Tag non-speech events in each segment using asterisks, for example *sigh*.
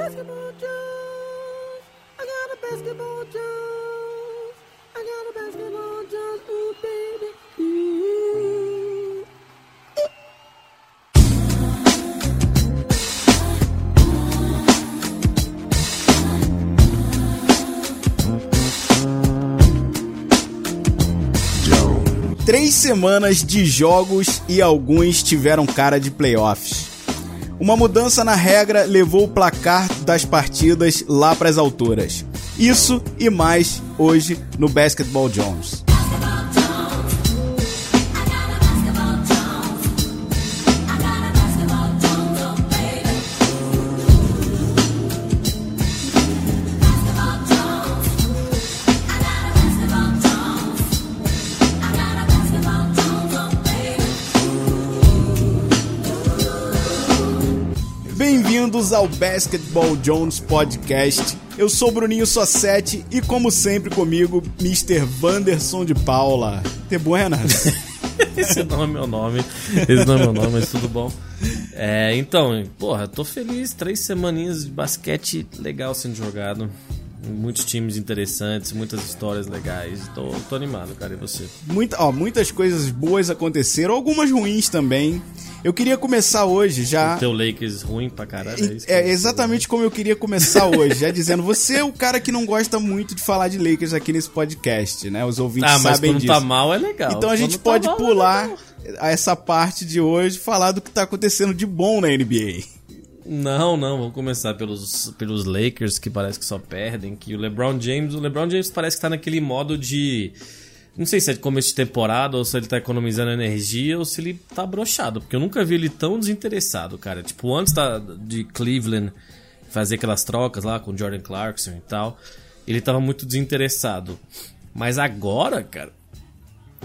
basketball juice. I got a basketball juice. I got a basketball juice. Ooh, baby. Três semanas de jogos e alguns tiveram cara de playoffs. Uma mudança na regra levou o placar das partidas lá para as alturas. Isso e mais hoje no Basketball Jones. Bem-vindos ao Basketball Jones Podcast. Eu sou Bruninho Sossetti e, como sempre, comigo, Mr. Vanderson de Paula. Te buenas? *laughs* Esse não é meu nome. Esse não é meu nome, mas tudo bom. É, então, porra, tô feliz. Três semaninhas de basquete legal sendo jogado. Muitos times interessantes, muitas histórias legais. Tô, tô animado, cara. E você? Muita, ó, muitas coisas boas aconteceram, algumas ruins também. Eu queria começar hoje já. O teu Lakers ruim pra caralho. É, isso É exatamente como eu queria começar hoje, já dizendo, você é o cara que não gosta muito de falar de Lakers aqui nesse podcast, né? Os ouvintes Ah, mas sabem quando disso. tá mal é legal. Então a gente Quando tá pode mal, é pular legal. essa parte de hoje, falar do que tá acontecendo de bom na NBA. Não, não, vou começar pelos, pelos Lakers, que parece que só perdem. Que o LeBron James. O LeBron James parece que tá naquele modo de. Não sei se é de começo de temporada ou se ele tá economizando energia ou se ele tá brochado. Porque eu nunca vi ele tão desinteressado, cara. Tipo, antes da, de Cleveland fazer aquelas trocas lá com Jordan Clarkson e tal, ele tava muito desinteressado. Mas agora, cara.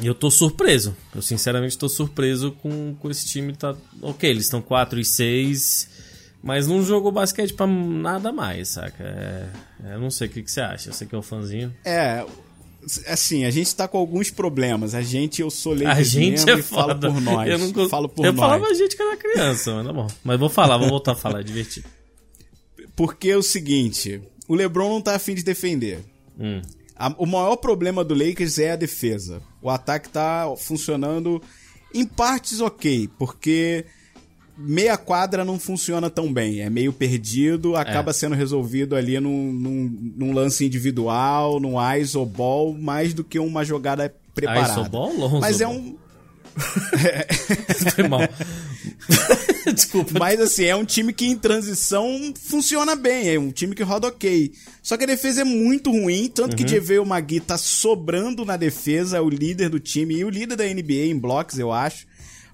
Eu tô surpreso. Eu sinceramente tô surpreso com, com esse time. Tá... Ok, eles estão 4 e 6, mas não jogou basquete pra nada mais, saca? É, eu não sei o que, que você acha. Você que é um fãzinho. É, assim, a gente tá com alguns problemas. A gente, eu sou Lakers A gente é e falo por nós. Eu, não falo por eu nós. falava a gente que era criança, mas tá bom. Mas vou falar, vou voltar a falar, é divertido. Porque é o seguinte, o LeBron não tá afim de defender. Hum. A- o maior problema do Lakers é a defesa. O ataque tá funcionando em partes ok, porque meia quadra não funciona tão bem. É meio perdido, acaba sendo resolvido ali num, num- num lance individual, num iso ball, mais do que uma jogada preparada. Iso ball ou Mas é um *laughs* Foi mal. *laughs* Desculpa. Mas assim, é um time que em transição funciona bem, é um time que roda ok. Só que a defesa é muito ruim, tanto que JaVale Magui tá sobrando na defesa, é o líder do time e o líder da NBA em blocos, eu acho.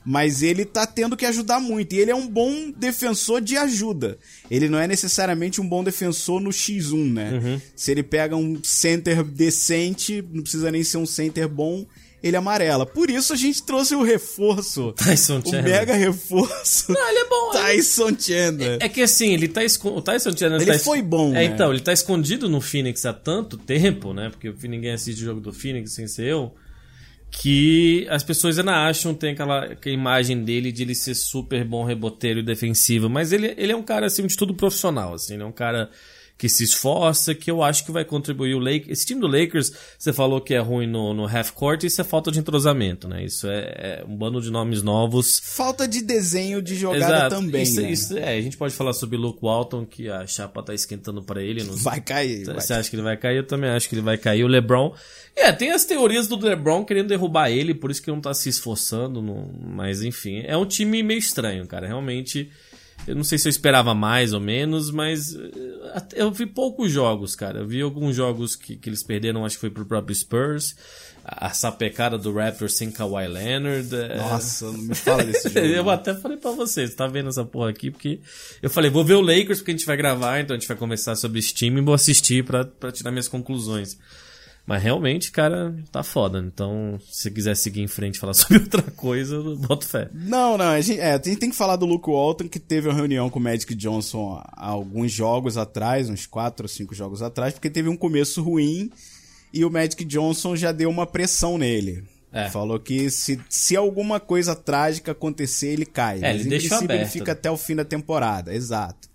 Mas ele tá tendo que ajudar muito. E ele é um bom defensor de ajuda. Ele não é necessariamente um bom defensor no X1, né? Se ele pega um center decente, não precisa nem ser um center bom, ele amarela. Por isso a gente trouxe o reforço. *laughs* Tyson o Chandler. mega reforço. Não, ele é bom. ele- Tyson Chandler. É que assim, ele tá escondido. O Tyson Chandler Ele tá es- foi bom, É, né? então, ele tá escondido no Phoenix há tanto tempo, né? Porque ninguém assiste o jogo do Phoenix sem ser eu. Que as pessoas ainda acham, tem aquela, aquela imagem dele de ele ser super bom reboteiro e defensivo. Mas ele, ele é um cara, acima de tudo, profissional. Assim, ele é um cara que se esforça, que eu acho que vai contribuir o Lakers. Esse time do Lakers, você falou que é ruim no, no half-court, isso é falta de entrosamento, né? Isso é, é um bando de nomes novos. Falta de desenho de jogada Exato. também, isso, né? isso- é, a gente pode falar sobre Luke Walton, que a chapa tá esquentando pra ele. Não... Vai cair. vai. Você acha que ele vai cair? Eu também acho que ele vai cair. O LeBron. É, tem as teorias do LeBron querendo derrubar ele, por isso que ele não tá se esforçando. não- Mas enfim, é um time meio estranho, cara. Realmente. Eu não sei se eu esperava mais ou menos, mas eh, eu vi poucos jogos, cara. Eu vi alguns jogos que, que eles perderam, acho que foi pro próprio Spurs. A, a sapecada do Raptors sem Kawhi Leonard. é, Nossa, não me fala desse *laughs* jogo. eu até falei pra vocês, tá vendo essa porra aqui? Porque eu falei, vou ver o Lakers porque a gente vai gravar, então a gente vai conversar sobre esse time e vou assistir pra tirar minhas conclusões. Mas realmente, cara, tá foda. Então, se você quiser seguir em frente e falar *laughs* sobre outra coisa, eu boto fé. Não, não, a gente, é, tem, tem que falar do Luke Walton, que teve uma reunião com o Magic Johnson há alguns jogos atrás, uns 4 ou 5 jogos atrás, porque teve um começo ruim e o Magic Johnson já deu uma pressão nele. É. Falou que se, se alguma coisa trágica acontecer, ele cai. É, Mas ele em deixou princípio ele aberto, fica né? até o fim da temporada, exato.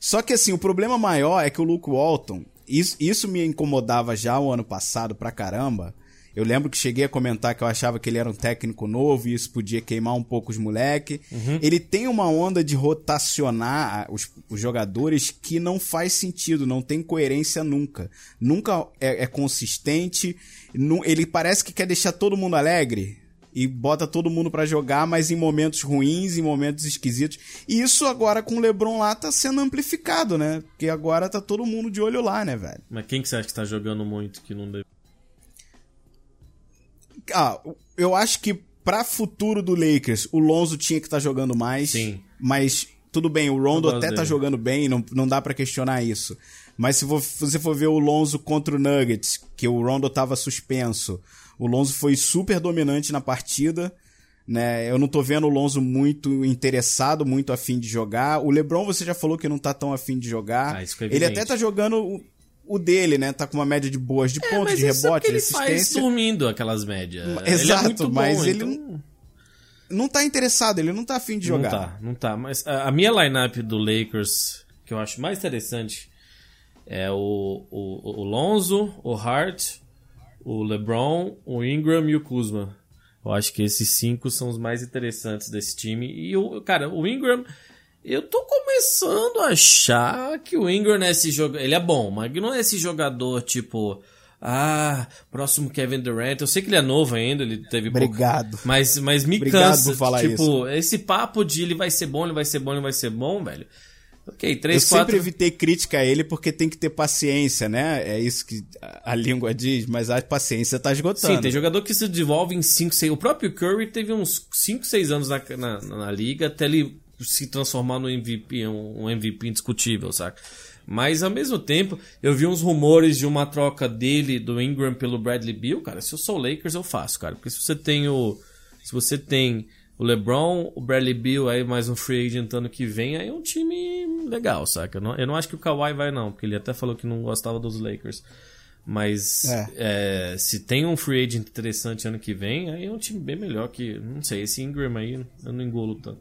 Só que assim, o problema maior é que o Luke Walton, isso, isso me incomodava já o ano passado pra caramba. Eu lembro que cheguei a comentar que eu achava que ele era um técnico novo e isso podia queimar um pouco os moleque. Ele tem uma onda de rotacionar os, os jogadores que não faz sentido, não tem coerência nunca. Nunca é, é consistente. Ele parece que quer deixar todo mundo alegre e bota todo mundo pra jogar, mas em momentos ruins, em momentos esquisitos. E isso agora com o LeBron lá tá sendo amplificado, né? Porque agora tá todo mundo de olho lá, né, velho? Mas quem que você acha que tá jogando muito que não deve? Ah, eu acho que pra futuro do Lakers, o Lonzo tinha que estar jogando mais. Sim. Mas tudo bem, o Rondo até tá dele. jogando bem, não, não dá pra questionar isso. Mas se vo- você for ver o Lonzo contra o Nuggets, que o Rondo tava suspenso, o Lonzo foi super dominante na partida. Né? Eu não tô vendo o Lonzo muito interessado, muito afim de jogar. O LeBron você já falou que não tá tão afim de jogar. Ah, Ele até tá jogando o, dele, né? Tá com uma média de boas de pontos, mas de é rebote, porque de ele faz assistência. dormindo aquelas médias. ele é Exato, muito bom, mas ele então... Não tá interessado, ele não tá afim de jogar. Não tá, não tá. Mas a, a minha lineup do Lakers, que eu acho mais interessante, é o, o, o Lonzo, o Hart, o LeBron, o Ingram e o Kuzma. Eu acho que esses cinco são os mais interessantes desse time. E o cara, o Ingram, eu tô começando a achar que o Ingram é esse jogador. Ele é bom, mas não é esse jogador tipo. Ah, próximo Kevin Durant. Eu sei que ele é novo ainda, ele teve pouco- Obrigado. mas, mas me Obrigado cansa. por falar tipo, esse papo de ele vai ser bom, ele vai ser bom, ele vai ser bom, velho. Ok, Eu 3, sempre 4. evitei crítica a ele porque tem que ter paciência, né? É isso que a língua diz, mas a paciência tá esgotando. Sim, tem jogador que se desenvolve em 5, 6. O próprio Curry teve uns 5, 6 anos na, na, na liga até ele se transformar no MVP, um, um MVP indiscutível, saca? Mas ao mesmo tempo, eu vi uns rumores de uma troca dele, do Ingram, pelo Bradley Beal. Cara, se eu sou o Lakers, eu faço, cara. Porque se você tem o. Se você tem o LeBron, o Bradley Beal, aí mais um free agent ano que vem, aí é um time legal, saca? Eu não, eu não acho que o Kawhi vai, não, porque ele até falou que não gostava dos Lakers. Mas É. é, se tem um free agent interessante ano que vem, aí é um time bem melhor que. Não sei, esse Ingram aí eu não engulo tanto.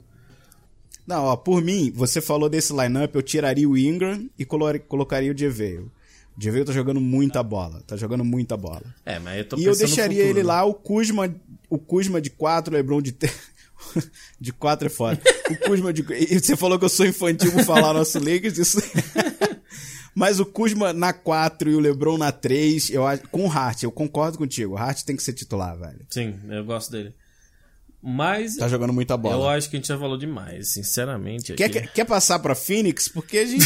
Não, ó, por mim, você falou desse lineup, eu tiraria o Ingram e colo- colocaria o Jeveio. O Jeveio tá jogando muita bola, tá jogando muita bola. É, mas eu tô E eu deixaria futuro, ele né? lá, o Kuzma, o Kuzma de 4, o LeBron de 3. *laughs* de 4 é foda. O Kuzma de. E você falou que eu sou infantil por falar nosso Lakers, isso. *laughs* Mas o Kuzma na 4 e o LeBron na 3, eu acho. Com o Hart, eu concordo contigo. O Hart tem que ser titular, velho. Sim, eu gosto dele. Mas Tá jogando muita eu bola. acho que a gente já falou demais, sinceramente. Quer, quer, quer passar pra Phoenix? Porque a gente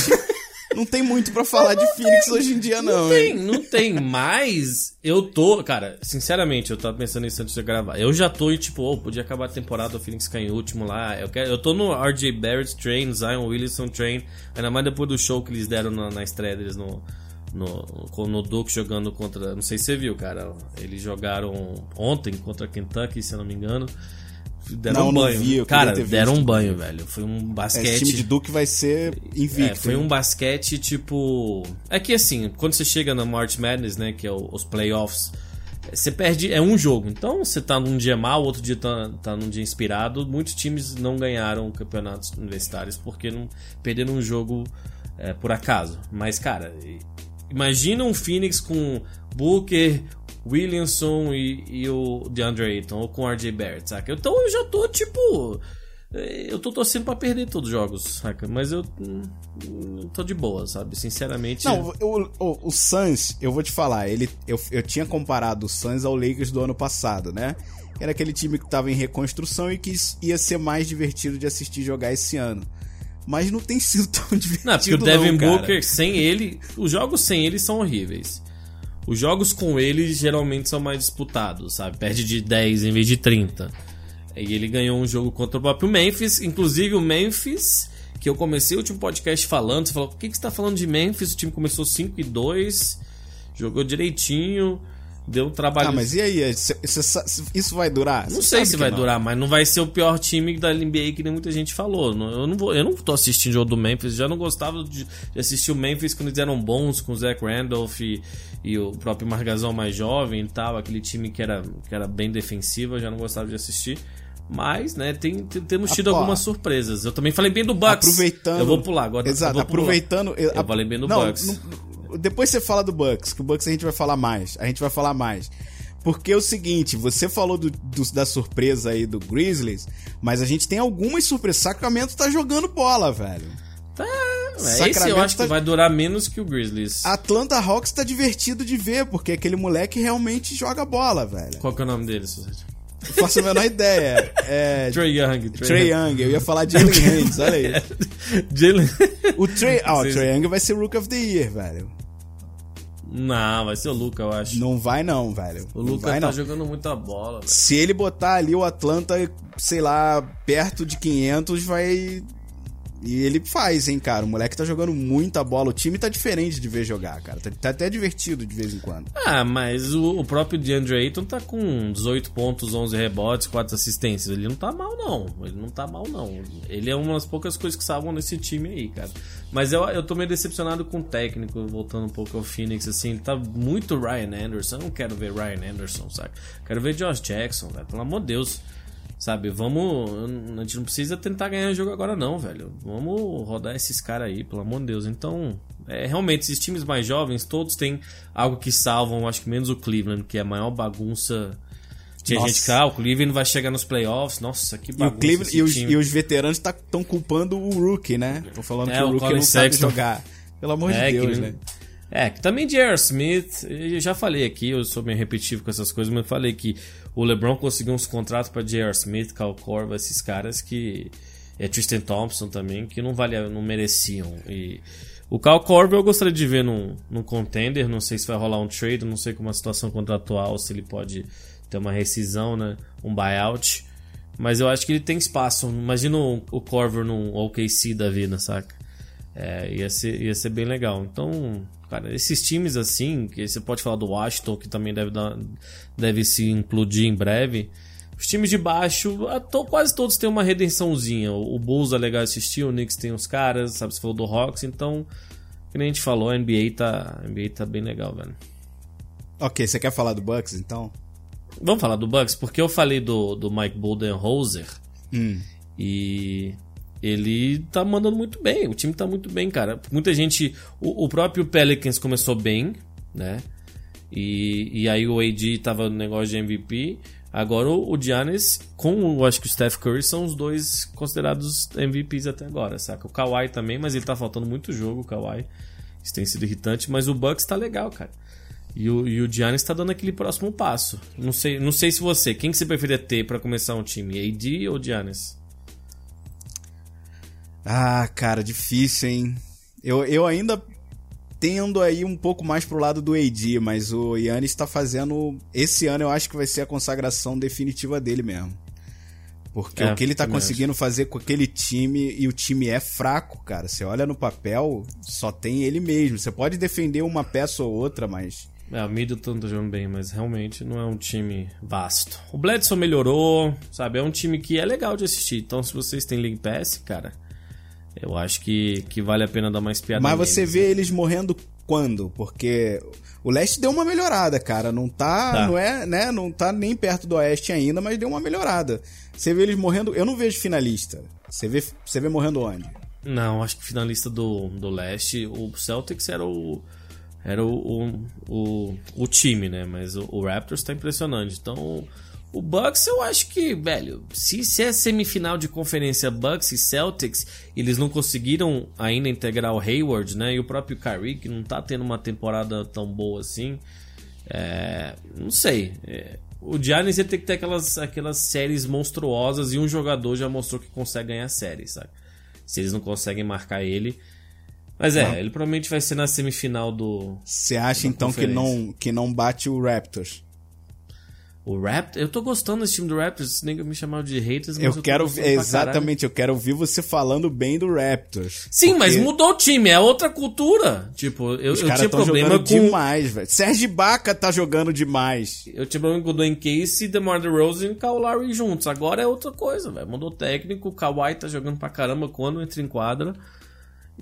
não tem muito pra falar de Phoenix hoje em dia, não, Não tem, hein? não tem, mas eu tô, cara, sinceramente, eu tava pensando nisso antes de gravar. Eu já tô e tipo, oh, podia acabar a temporada, o Phoenix cair em último lá. Eu, quero, eu tô no RJ Barrett Train, Zion Williamson Train, ainda mais depois do show que eles deram na, na estreia deles no, no, com- no Duke jogando contra. Não sei se você viu, cara. Eles jogaram ontem contra Kentucky, se eu não me engano. Deram Não, um não banho. vi, eu queria cara, deram um banho, velho. Foi um basquete. Esse time de Duke vai ser invicto. É, foi um basquete tipo. É que assim, quando você chega na March Madness, né, que é o- os playoffs, você perde. É um jogo. Então você tá num dia mal, outro dia tá, tá num dia inspirado. Muitos times não ganharam campeonatos universitários porque não perderam um jogo é, por acaso. Mas, cara, imagina um Phoenix com Booker. Williamson e, e o DeAndre Ayton, ou com o RJ Barrett, saca? Então eu já tô tipo. eh, Eu tô torcendo pra perder todos os jogos, saca? Mas eu hum, hum, tô de boa, sabe? Sinceramente. Não, o, o, o Suns, eu vou te falar, ele, eu, eu tinha comparado o Suns ao Lakers do ano passado, né? Era aquele time que tava em reconstrução e que ia ser mais divertido de assistir jogar esse ano. Mas não tem sido tão divertido. *laughs* Não, porque o Devin não. Booker, sem ele, os jogos sem ele são horríveis. Os jogos com ele geralmente são mais disputados, sabe? Perde de 10 em vez de 30. E ele ganhou um jogo contra o próprio Memphis. Inclusive o Memphis, que eu comecei o último podcast falando, você falou, por que, que você tá falando de Memphis? O time começou 5 e 2, jogou direitinho, deu um trabalho. Ah, mas e aí? Isso vai durar? Não sei se vai não. durar, mas não vai ser o pior time da NBA que nem muita gente falou. Eu não, vou, eu não tô assistindo o jogo do Memphis, já não gostava de, assistir o Memphis quando eles eram bons, com o Zach Randolph e, e o próprio Margazão mais jovem e tal, aquele time que era, que era bem defensivo, eu já não gostava de assistir. Mas, né, tem, tem- temos tido algumas surpresas. Eu também falei bem do Bucks. Aproveitando. Eu vou pular agora. Exato, eu aproveitando. Eu falei bem do não, Bucks. não- depois você fala do Bucks, que o Bucks a gente vai falar mais. A gente vai falar mais. Porque é o seguinte, você falou do- do- da surpresa aí do Grizzlies, mas a gente tem algumas surpresas. Sacramento tá jogando bola, velho. Tá, esse eu Sacramento acho tá- que vai durar menos que o Grizzlies. Atlanta Hawks tá divertido de ver, porque aquele moleque realmente joga bola, velho. Qual que é o nome dele, Suzette? Não faço a menor ideia. É. Trey Young. Trey Young, eu ia falar Jalen Haynes, olha aí. *laughs* Jalen... O Trey, ah, o Trey Young vai ser Rook of the Year, velho. Não, vai ser o Luca, eu acho. Não vai não, velho. O Luca tá não. jogando muita bola, velho. Se ele botar ali o Atlanta, sei lá, perto de 500, vai. E ele faz, hein, cara. O moleque tá jogando muita bola. O time tá diferente de ver jogar, cara. Tá, tá até divertido de vez em quando. Ah, mas o, o próprio DeAndre Ayton tá com 18 pontos, 11 rebotes, 4 assistências. Ele não tá mal, não. Ele não tá mal, não. Ele é uma das poucas coisas que salvam nesse time aí, cara. Mas eu, eu tô meio decepcionado com o técnico, voltando um pouco ao Phoenix, assim. Ele tá muito Ryan Anderson. Eu não quero ver Ryan Anderson, sabe? Quero ver Josh Jackson, velho. Pelo amor de Deus. Sabe, vamos. A gente não precisa tentar ganhar o jogo agora, não, velho. Vamos rodar esses caras aí, pelo amor de Deus. Então, é, realmente, esses times mais jovens, todos têm algo que salvam, acho que menos o Cleveland, que é a maior bagunça. Tinha Nossa. gente que, ah, o Cleveland vai chegar nos playoffs. Nossa, que E, o bagunça. Cleveland, e, os, e os veteranos estão culpando o Rookie, né? Estão falando É, que o o Rookie Colin não sabe Sexton. jogar. Pelo amor É, de que Deus, ele- né? É, que também J.R. Smith, eu já falei aqui, eu sou meio repetitivo com essas coisas, mas eu falei que o LeBron conseguiu uns contratos pra J.R. Smith, Cal Corva, esses caras que. É Tristan Thompson também, que não valia, não mereciam. E o Cal Corva eu gostaria de ver num, num contender, não sei se vai rolar um trade, não sei como a situação contratual, se ele pode ter uma rescisão, né? Um buyout. Mas eu acho que ele tem espaço. Imagina o Corver num OKC da vida, saca? É, ia, ser, ia ser bem legal. Então, cara, esses times assim, que você pode falar do Washington, que também deve, dar, deve se implodir em breve. Os times de baixo, quase todos têm uma redençãozinha. O, o Bulls é legal assistir, o Knicks tem os caras, sabe? Você falou do Hawks, então, que nem a gente falou, a NBA tá, a NBA tá bem legal, velho. Ok, você quer falar do Bucks, então? Vamos falar do Bucks, porque eu falei do, do Mike Budenholzer Hum. e ele tá mandando muito bem. O time tá muito bem, cara. Muita gente. O, o próprio Pelicans começou bem, né? E, e aí o AD tava no negócio de MVP. Agora o, Giannis, com eu acho que o Steph Curry, são os dois considerados MVPs até agora, saca? O Kawhi também, mas ele tá faltando muito jogo, o Kawhi. Isso tem sido irritante, mas o Bucks tá legal, cara. E o, e o Giannis tá dando aquele próximo passo. Não sei, não sei se você, quem que você preferia ter pra começar um time, AD ou Giannis? Ah, cara, difícil, hein? Eu, eu ainda tendo aí um pouco mais pro lado do AD, mas o Yannis tá fazendo. Esse ano eu acho que vai ser a consagração definitiva dele mesmo. Porque É, o que ele tá conseguindo fazer com aquele time, e o time é fraco, cara. Você olha no papel, só tem ele mesmo. Você pode defender uma peça ou outra, mas. É, o Middleton tá jogando bem, mas realmente não é um time vasto. O Bledsoe melhorou, sabe? É um time que é legal de assistir. Então, se vocês têm League Pass, cara, eu acho que, que vale a pena dar uma espiada Mas neles, você né? vê eles morrendo quando? Porque o leste deu uma melhorada, cara. Não tá, Tá. não é, né? Não tá nem perto do oeste ainda, mas deu uma melhorada. Você vê eles morrendo. Eu não vejo finalista. Você vê, você vê morrendo onde? Não, acho que finalista do, do leste, o Celtics era o. Era o, o, o, o time, né? Mas o, o Raptors tá impressionante. Então, o Bucks eu acho que, velho, se, se é semifinal de conferência Bucks e Celtics, eles não conseguiram ainda integrar o Hayward, né? E o próprio Kyrie, que não tá tendo uma temporada tão boa assim. É, não sei. É, o Giannis ia ter que ter aquelas, aquelas séries monstruosas e um jogador já mostrou que consegue ganhar séries, sabe? Se eles não conseguem marcar ele. Mas é, Não. ele provavelmente vai ser na semifinal do. Você acha então que não, que não bate o Raptors? O Raptors. Eu tô gostando desse time do Raptors, nem que me chamar de haters, mas Eu tô quero exatamente, eu quero ouvir você falando bem do Raptors. Sim, Porque mas mudou o time, é outra cultura. Tipo, eu, Os eu tinha problema jogando com. demais, velho. Sérgio Baca tá jogando demais. Eu tinha problema com o Dwayne Casey, DeMar DeRozan e o Kyle Lowry juntos. Agora é outra coisa, velho. Mudou o técnico, o Kawhi tá jogando pra caramba quando entra em quadra.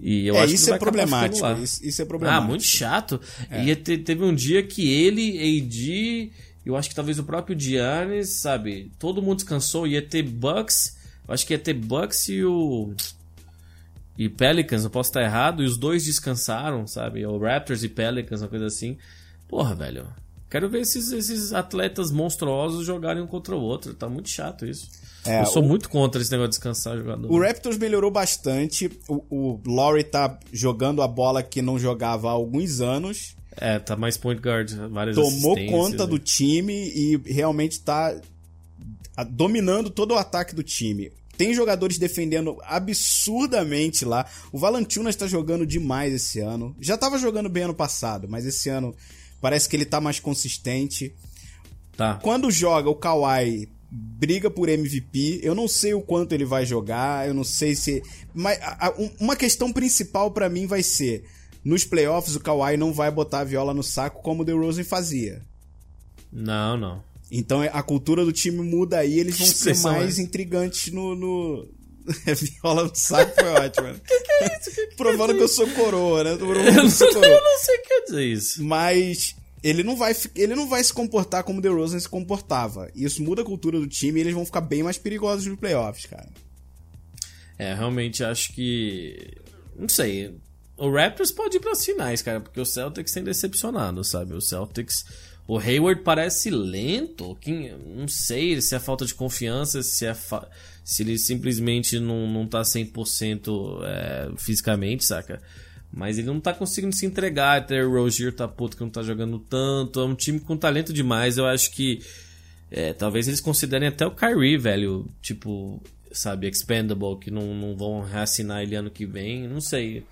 E eu é, acho que isso vai é problemático. Isso, isso é Ah, problemático. muito chato. E te- teve um dia que ele, AD Eu acho que talvez o próprio Giannis, sabe? Todo mundo descansou. Ia ter Bucks. Eu acho que ia ter Bucks e o. E Pelicans, eu posso estar errado. E os dois descansaram, sabe? O Raptors e Pelicans, uma coisa assim. Porra, velho. Quero ver esses, esses atletas monstruosos jogarem um contra o outro. Tá muito chato isso. É, eu sou o- muito contra esse negócio de descansar jogador. O Raptors melhorou bastante. O, o Laurie tá jogando a bola que não jogava há alguns anos. É, tá mais point guard, várias Tomou conta né? do time e realmente tá dominando todo o ataque do time. Tem jogadores defendendo absurdamente lá. O Valanciunas tá jogando demais esse ano. Já tava jogando bem ano passado, mas esse ano parece que ele tá mais consistente. Tá. Quando joga o Kawhi briga por MVP, eu não sei o quanto ele vai jogar, eu não sei se mas a- a- um- uma questão principal pra mim vai ser nos playoffs o Kawhi não vai botar a viola no saco como o DeRozan fazia. Não, não. Então a cultura do time muda aí, eles vão Que ser mais é? intrigantes no. no... *laughs* Viola no saco foi ótimo. né? *laughs* Provando que eu sou coroa, né? Tô provando Eu que eu não, sou eu coroa. não sei o que quer dizer isso. Mas ele não vai, ele não vai se comportar como o DeRozan se comportava. Isso muda a cultura do time e eles vão ficar bem mais perigosos nos playoffs, cara. É, realmente acho que. Não sei. O Raptors pode ir pras finais, cara, porque o Celtics tem decepcionado, sabe? O Celtics. O Hayward parece lento. que- Não sei se é falta de confiança, se é fa- se ele simplesmente não, não tá 100% é, fisicamente, saca? Mas ele não tá conseguindo se entregar. Até o Rozier tá puto que não tá jogando tanto. É um time com talento demais. Eu acho que. é, talvez eles considerem até o Kyrie, velho. Tipo, sabe, expendable, que não, não vão reassinar ele ano que vem. Não sei.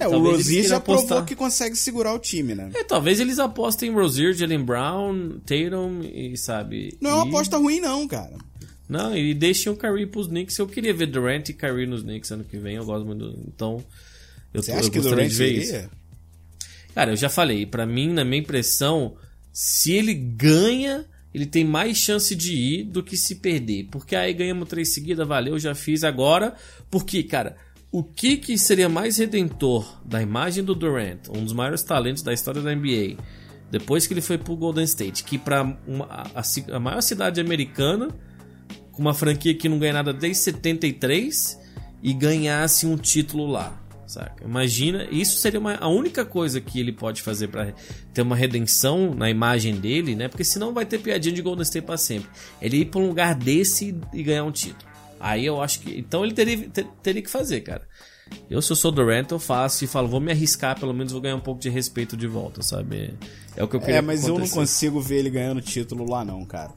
É, o Rozier já provou que consegue segurar o time, né? É, talvez eles apostem em Rozier, Jalen Brown, Tatum e, sabe... Não é uma e- aposta ruim, não, cara. Não, e deixem o Kyrie pros Knicks. Eu queria ver Durant e Kyrie nos Knicks ano que vem. Eu gosto muito do... Então, eu, Você tô- acha eu que Durant de ver isso. iria? Cara, eu já falei, pra mim, na minha impressão, se ele ganha, ele tem mais chance de ir do que se perder. Porque aí ganhamos três seguidas, valeu, já fiz agora. Porque, cara, o que, que seria mais redentor da imagem do Durant, um dos maiores talentos da história da NBA, depois que ele foi pro Golden State, que pra uma- a, a- maior cidade americana, com uma franquia que não ganha nada desde 73 e ganhasse um título lá. Saca? Imagina, isso seria uma- a única coisa que ele pode fazer pra ter uma redenção na imagem dele, né? Porque senão vai ter piadinha de Golden State pra sempre. Ele ir pra um lugar desse e ganhar um título. Aí eu acho que. Então ele teria, ter- teria que fazer, cara. Eu, se eu sou Durant, eu faço e falo, vou me arriscar, pelo menos vou ganhar um pouco de respeito de volta, sabe? É o que eu queria É, mas eu não consigo ver ele ganhando título lá, não, cara.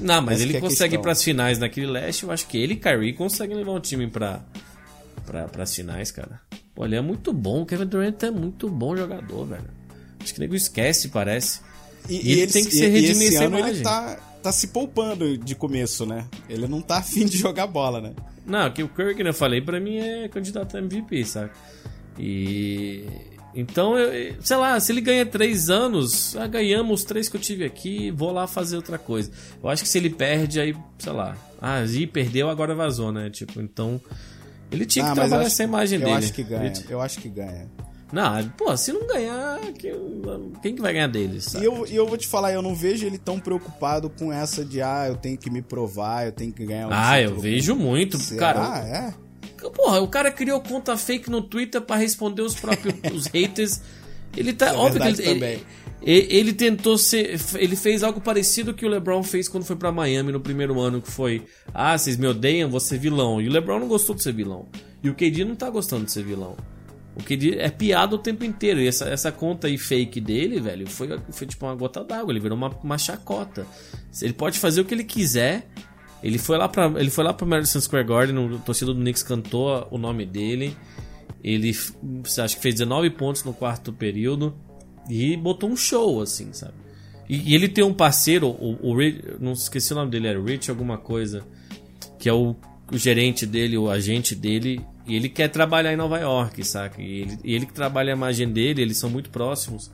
Não, mas Essa ele que é consegue ir pras finais naquele leste. Eu acho que ele e Kyrie conseguem levar um time pra, pra, pras finais, cara. Pô, ele é muito bom. O Kevin Durant é muito bom jogador, velho. Acho que o nego esquece, parece. E ele tem que se e- e redimir esse essa ano ele imagem. tá, tá se poupando de começo, né? Ele não tá *laughs* afim de jogar bola, né? Não, que o Curry, que eu falei, pra mim é candidato a MVP, sabe? E. Então, eu, sei lá, se ele ganha três anos, ah, ganhamos os três que eu tive aqui, vou lá fazer outra coisa. Eu acho que se ele perde, aí, sei lá, ah, e perdeu, agora vazou, né? Tipo, então. Ele tinha Ah, que eu trabalhar acho- essa imagem eu dele. acho que ganha. Ele- Eu acho que ganha. Não, pô, se não ganhar, que- quem que vai ganhar deles? E sabe? eu, e eu vou te falar, eu não vejo ele tão preocupado com essa de, ah, eu tenho que me provar, eu tenho que ganhar um Ah, eu vejo muito, Será? cara. é? Porra, o cara criou conta fake no Twitter pra responder os próprios *laughs* os haters. Ele tá. É óbvio que ele, também. ele, ele tentou ser. Ele fez algo parecido que o LeBron fez quando foi pra Miami no primeiro ano, que foi. Ah, vocês me odeiam, vou ser vilão. E o LeBron não gostou de ser vilão. E o KD não tá gostando de ser vilão. O KD é piada o tempo inteiro. E essa, essa conta aí fake dele, velho, foi, foi tipo uma gota d'água. Ele virou uma, uma chacota. Ele pode fazer o que ele quiser. Ele foi lá para ele foi lá para Madison Square Garden, o torcedor do Knicks cantou o nome dele. Ele acho que fez 19 pontos no quarto período e botou um show assim, sabe? E, e ele tem um parceiro, o, o Rich- não esqueci o nome dele, era Rich alguma coisa, que é o, o gerente dele, o agente dele, e ele quer trabalhar em Nova York, saca? E ele, e ele que trabalha a imagem dele, eles são muito próximos.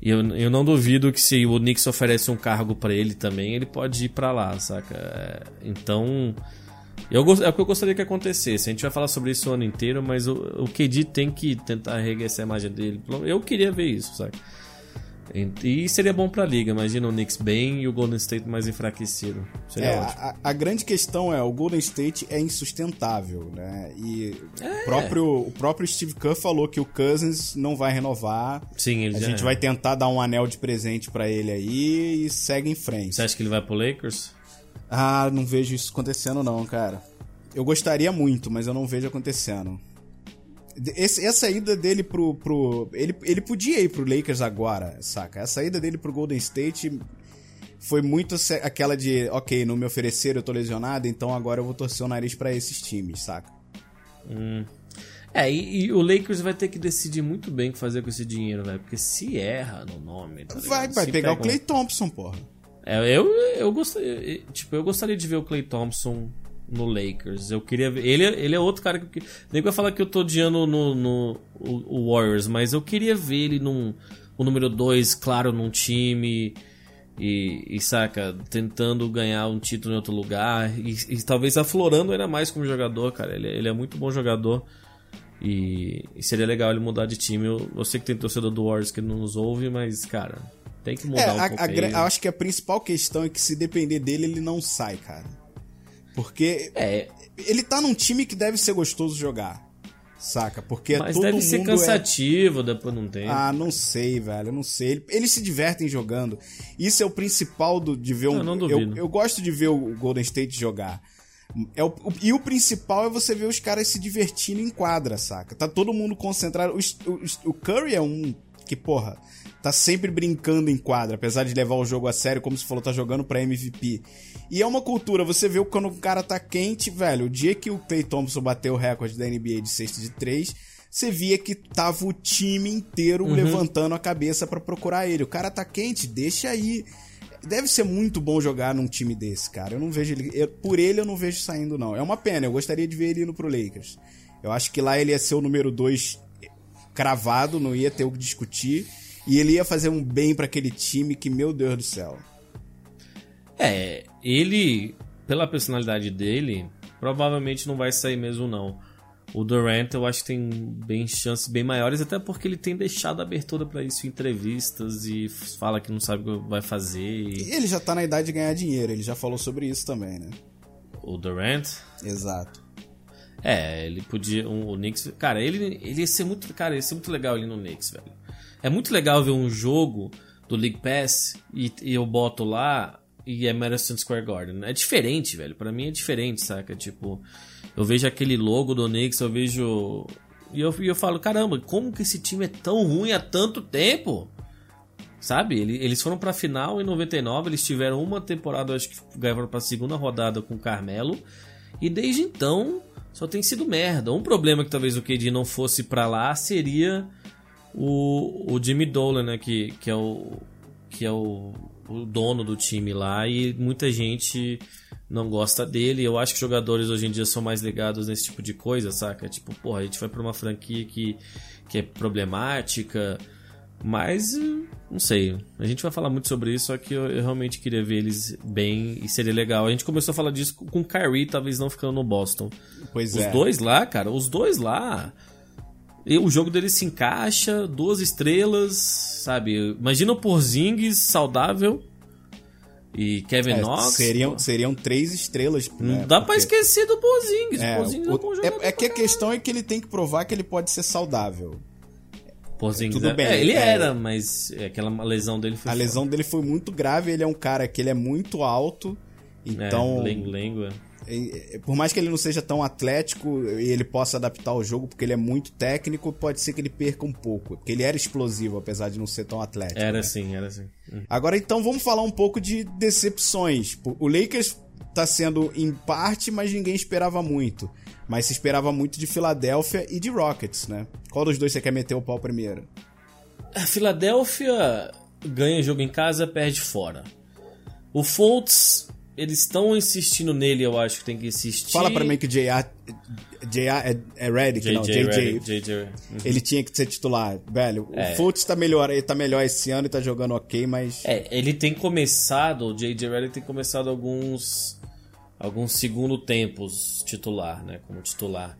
E eu, eu não duvido que se o Knicks oferece um cargo pra ele também, ele pode ir pra lá, saca? É, Então, eu, é o que eu gostaria que acontecesse. A gente vai falar sobre isso o ano inteiro, mas o, o KD tem que tentar arregaçar a imagem dele. Eu queria ver isso, saca? E seria bom pra liga, imagina o Knicks bem e o Golden State mais enfraquecido. Seria É, ótimo. a, a grande questão é, o Golden State é insustentável, né? E É. o, próprio, o próprio Steve Kerr falou que o Cousins não vai renovar. Sim, ele A gente é. vai tentar dar um anel de presente pra ele aí e segue em frente. Você acha que ele vai pro Lakers? Ah, não vejo isso acontecendo não, cara. Eu gostaria muito, mas eu não vejo acontecendo. Esse- essa ida dele pro. pro ele, ele podia ir pro Lakers agora, saca? Essa ida dele pro Golden State foi muito aquela de, ok, não me ofereceram, eu tô lesionado, então agora eu vou torcer o nariz pra esses times, saca? É, e, e o Lakers vai ter que decidir muito bem o que fazer com esse dinheiro, velho. Porque se erra no nome. tá? Vai, vai Se pegar o pega um- Clay Thompson, porra. É, eu, eu gostaria. Tipo, eu gostaria de ver o Clay Thompson no Lakers. Eu queria ver. Ele, ele é outro cara que. Nem vai falar que eu tô odiando no, no o, Warriors, mas eu queria ver ele num. O número 2, claro, num time. E, e, saca, tentando ganhar um título em outro lugar. E, e talvez aflorando ainda mais como jogador, cara. Ele, ele é muito bom jogador. E, e seria legal ele mudar de time. Eu, eu sei que tem torcedor do Warriors que não nos ouve, mas, cara, tem que mudar É, um a, pouco a acho que a principal questão é que se depender dele, ele não sai, cara. Porque É, ele tá num time que deve ser gostoso jogar. Saca? Porque Mas todo deve mundo ser é- cansativo depois não tem. Ah, não sei, velho, eu não sei. Ele- Eles se divertem jogando. Isso é o principal do, de ver um. Eu não eu, duvido. eu gosto de ver o Golden State jogar. É o, e o principal é você ver os caras se divertindo em quadra, saca? Tá todo mundo concentrado. O, o, o Curry é um que, porra, tá sempre brincando em quadra, apesar de levar o jogo a sério, como se falou, tá jogando pra MVP. E é uma cultura, você vê quando o cara tá quente, velho. O dia que o Clay Thompson bateu o recorde da NBA de cesta de três, você via que tava o time inteiro levantando a cabeça pra procurar ele. O cara tá quente, deixa aí. Deve ser muito bom jogar num time desse, cara. Eu não vejo ele. eu- por ele eu não vejo saindo, não. É uma pena, eu gostaria de ver ele indo pro Lakers. Eu acho que lá ele ia ser o número 2 cravado, não ia ter o que discutir. E ele ia fazer um bem pra aquele time que, meu Deus do céu. É, ele, pela personalidade dele, provavelmente não vai sair mesmo não. O Durant eu acho que tem bem chances bem maiores, até porque ele tem deixado abertura pra isso em entrevistas e fala que não sabe o que vai fazer. e- E ele já tá na idade de ganhar dinheiro, ele já falou sobre isso também, né? O Durant, Exato. É, ele podia. Um, o Knicks. Cara, ele, ele ia ser muito. Cara, ia ser muito legal ele no Knicks, velho. É muito legal ver um jogo do League Pass e, e eu boto lá e é Madison Square Garden. É diferente, velho. Pra mim é diferente, saca? Tipo, eu vejo aquele logo do Knicks, eu vejo. E eu, e eu falo, caramba, como que esse time é tão ruim há tanto tempo? Sabe? Ele- Eles foram pra final em 99, eles tiveram uma temporada, acho que ganharam pra segunda rodada com o Carmelo. E desde então só tem sido merda. Um problema que talvez o KD não fosse pra lá seria o, o Jimmy Dolan, né? Que, que é, o, que é o, o dono do time lá. E muita gente não gosta dele. Eu acho que jogadores hoje em dia são mais ligados nesse tipo de coisa, saca? Tipo, porra, a gente vai pra uma franquia que, que é problemática. Mas, eh, não sei. A gente vai falar muito sobre isso, só que eu, eu realmente queria ver eles bem e seria legal. A gente começou a falar disso com o Kyrie, talvez não ficando no Boston. Pois Os é. dois lá, cara, os dois lá. E o jogo deles se encaixa, duas estrelas, sabe? Imagina o Porzingis saudável e Kevin É, Knox. seriam, seriam três estrelas. Não né? dá pra Porque- esquecer do Porzingis. É, o Porzingis é, o- um bom é, é que a questão é que ele tem que provar que ele pode ser saudável. Porzingis tudo é- bem, é, ele é. era, mas é, aquela lesão dele foi A lesão dele foi muito grave, ele é um cara que ele é muito alto. Então, É, é. É, por mais que ele não seja tão atlético e ele possa adaptar o jogo, porque ele é muito técnico, pode ser que ele perca um pouco. Porque ele era explosivo, apesar de não ser tão atlético. Era né? assim, era assim. Hum. Agora então vamos falar um pouco de decepções. O Lakers tá sendo em parte, mas ninguém esperava muito. Mas se esperava muito de Filadélfia e de Rockets, né? Qual dos dois você quer meter o pau primeiro? A Filadélfia ganha jogo em casa, perde fora. O Fultz, eles estão insistindo nele, eu acho que tem que insistir. Fala pra mim que o JR, é, é Redick, não, JJ, JJ. Redick, JJ. Uhum. Ele tinha que ser titular, velho. É. O Fultz tá melhor, ele tá melhor esse ano e tá jogando ok, mas É, ele tem começado, o JJ Redick tem começado alguns alguns segundo tempos titular, né, como titular.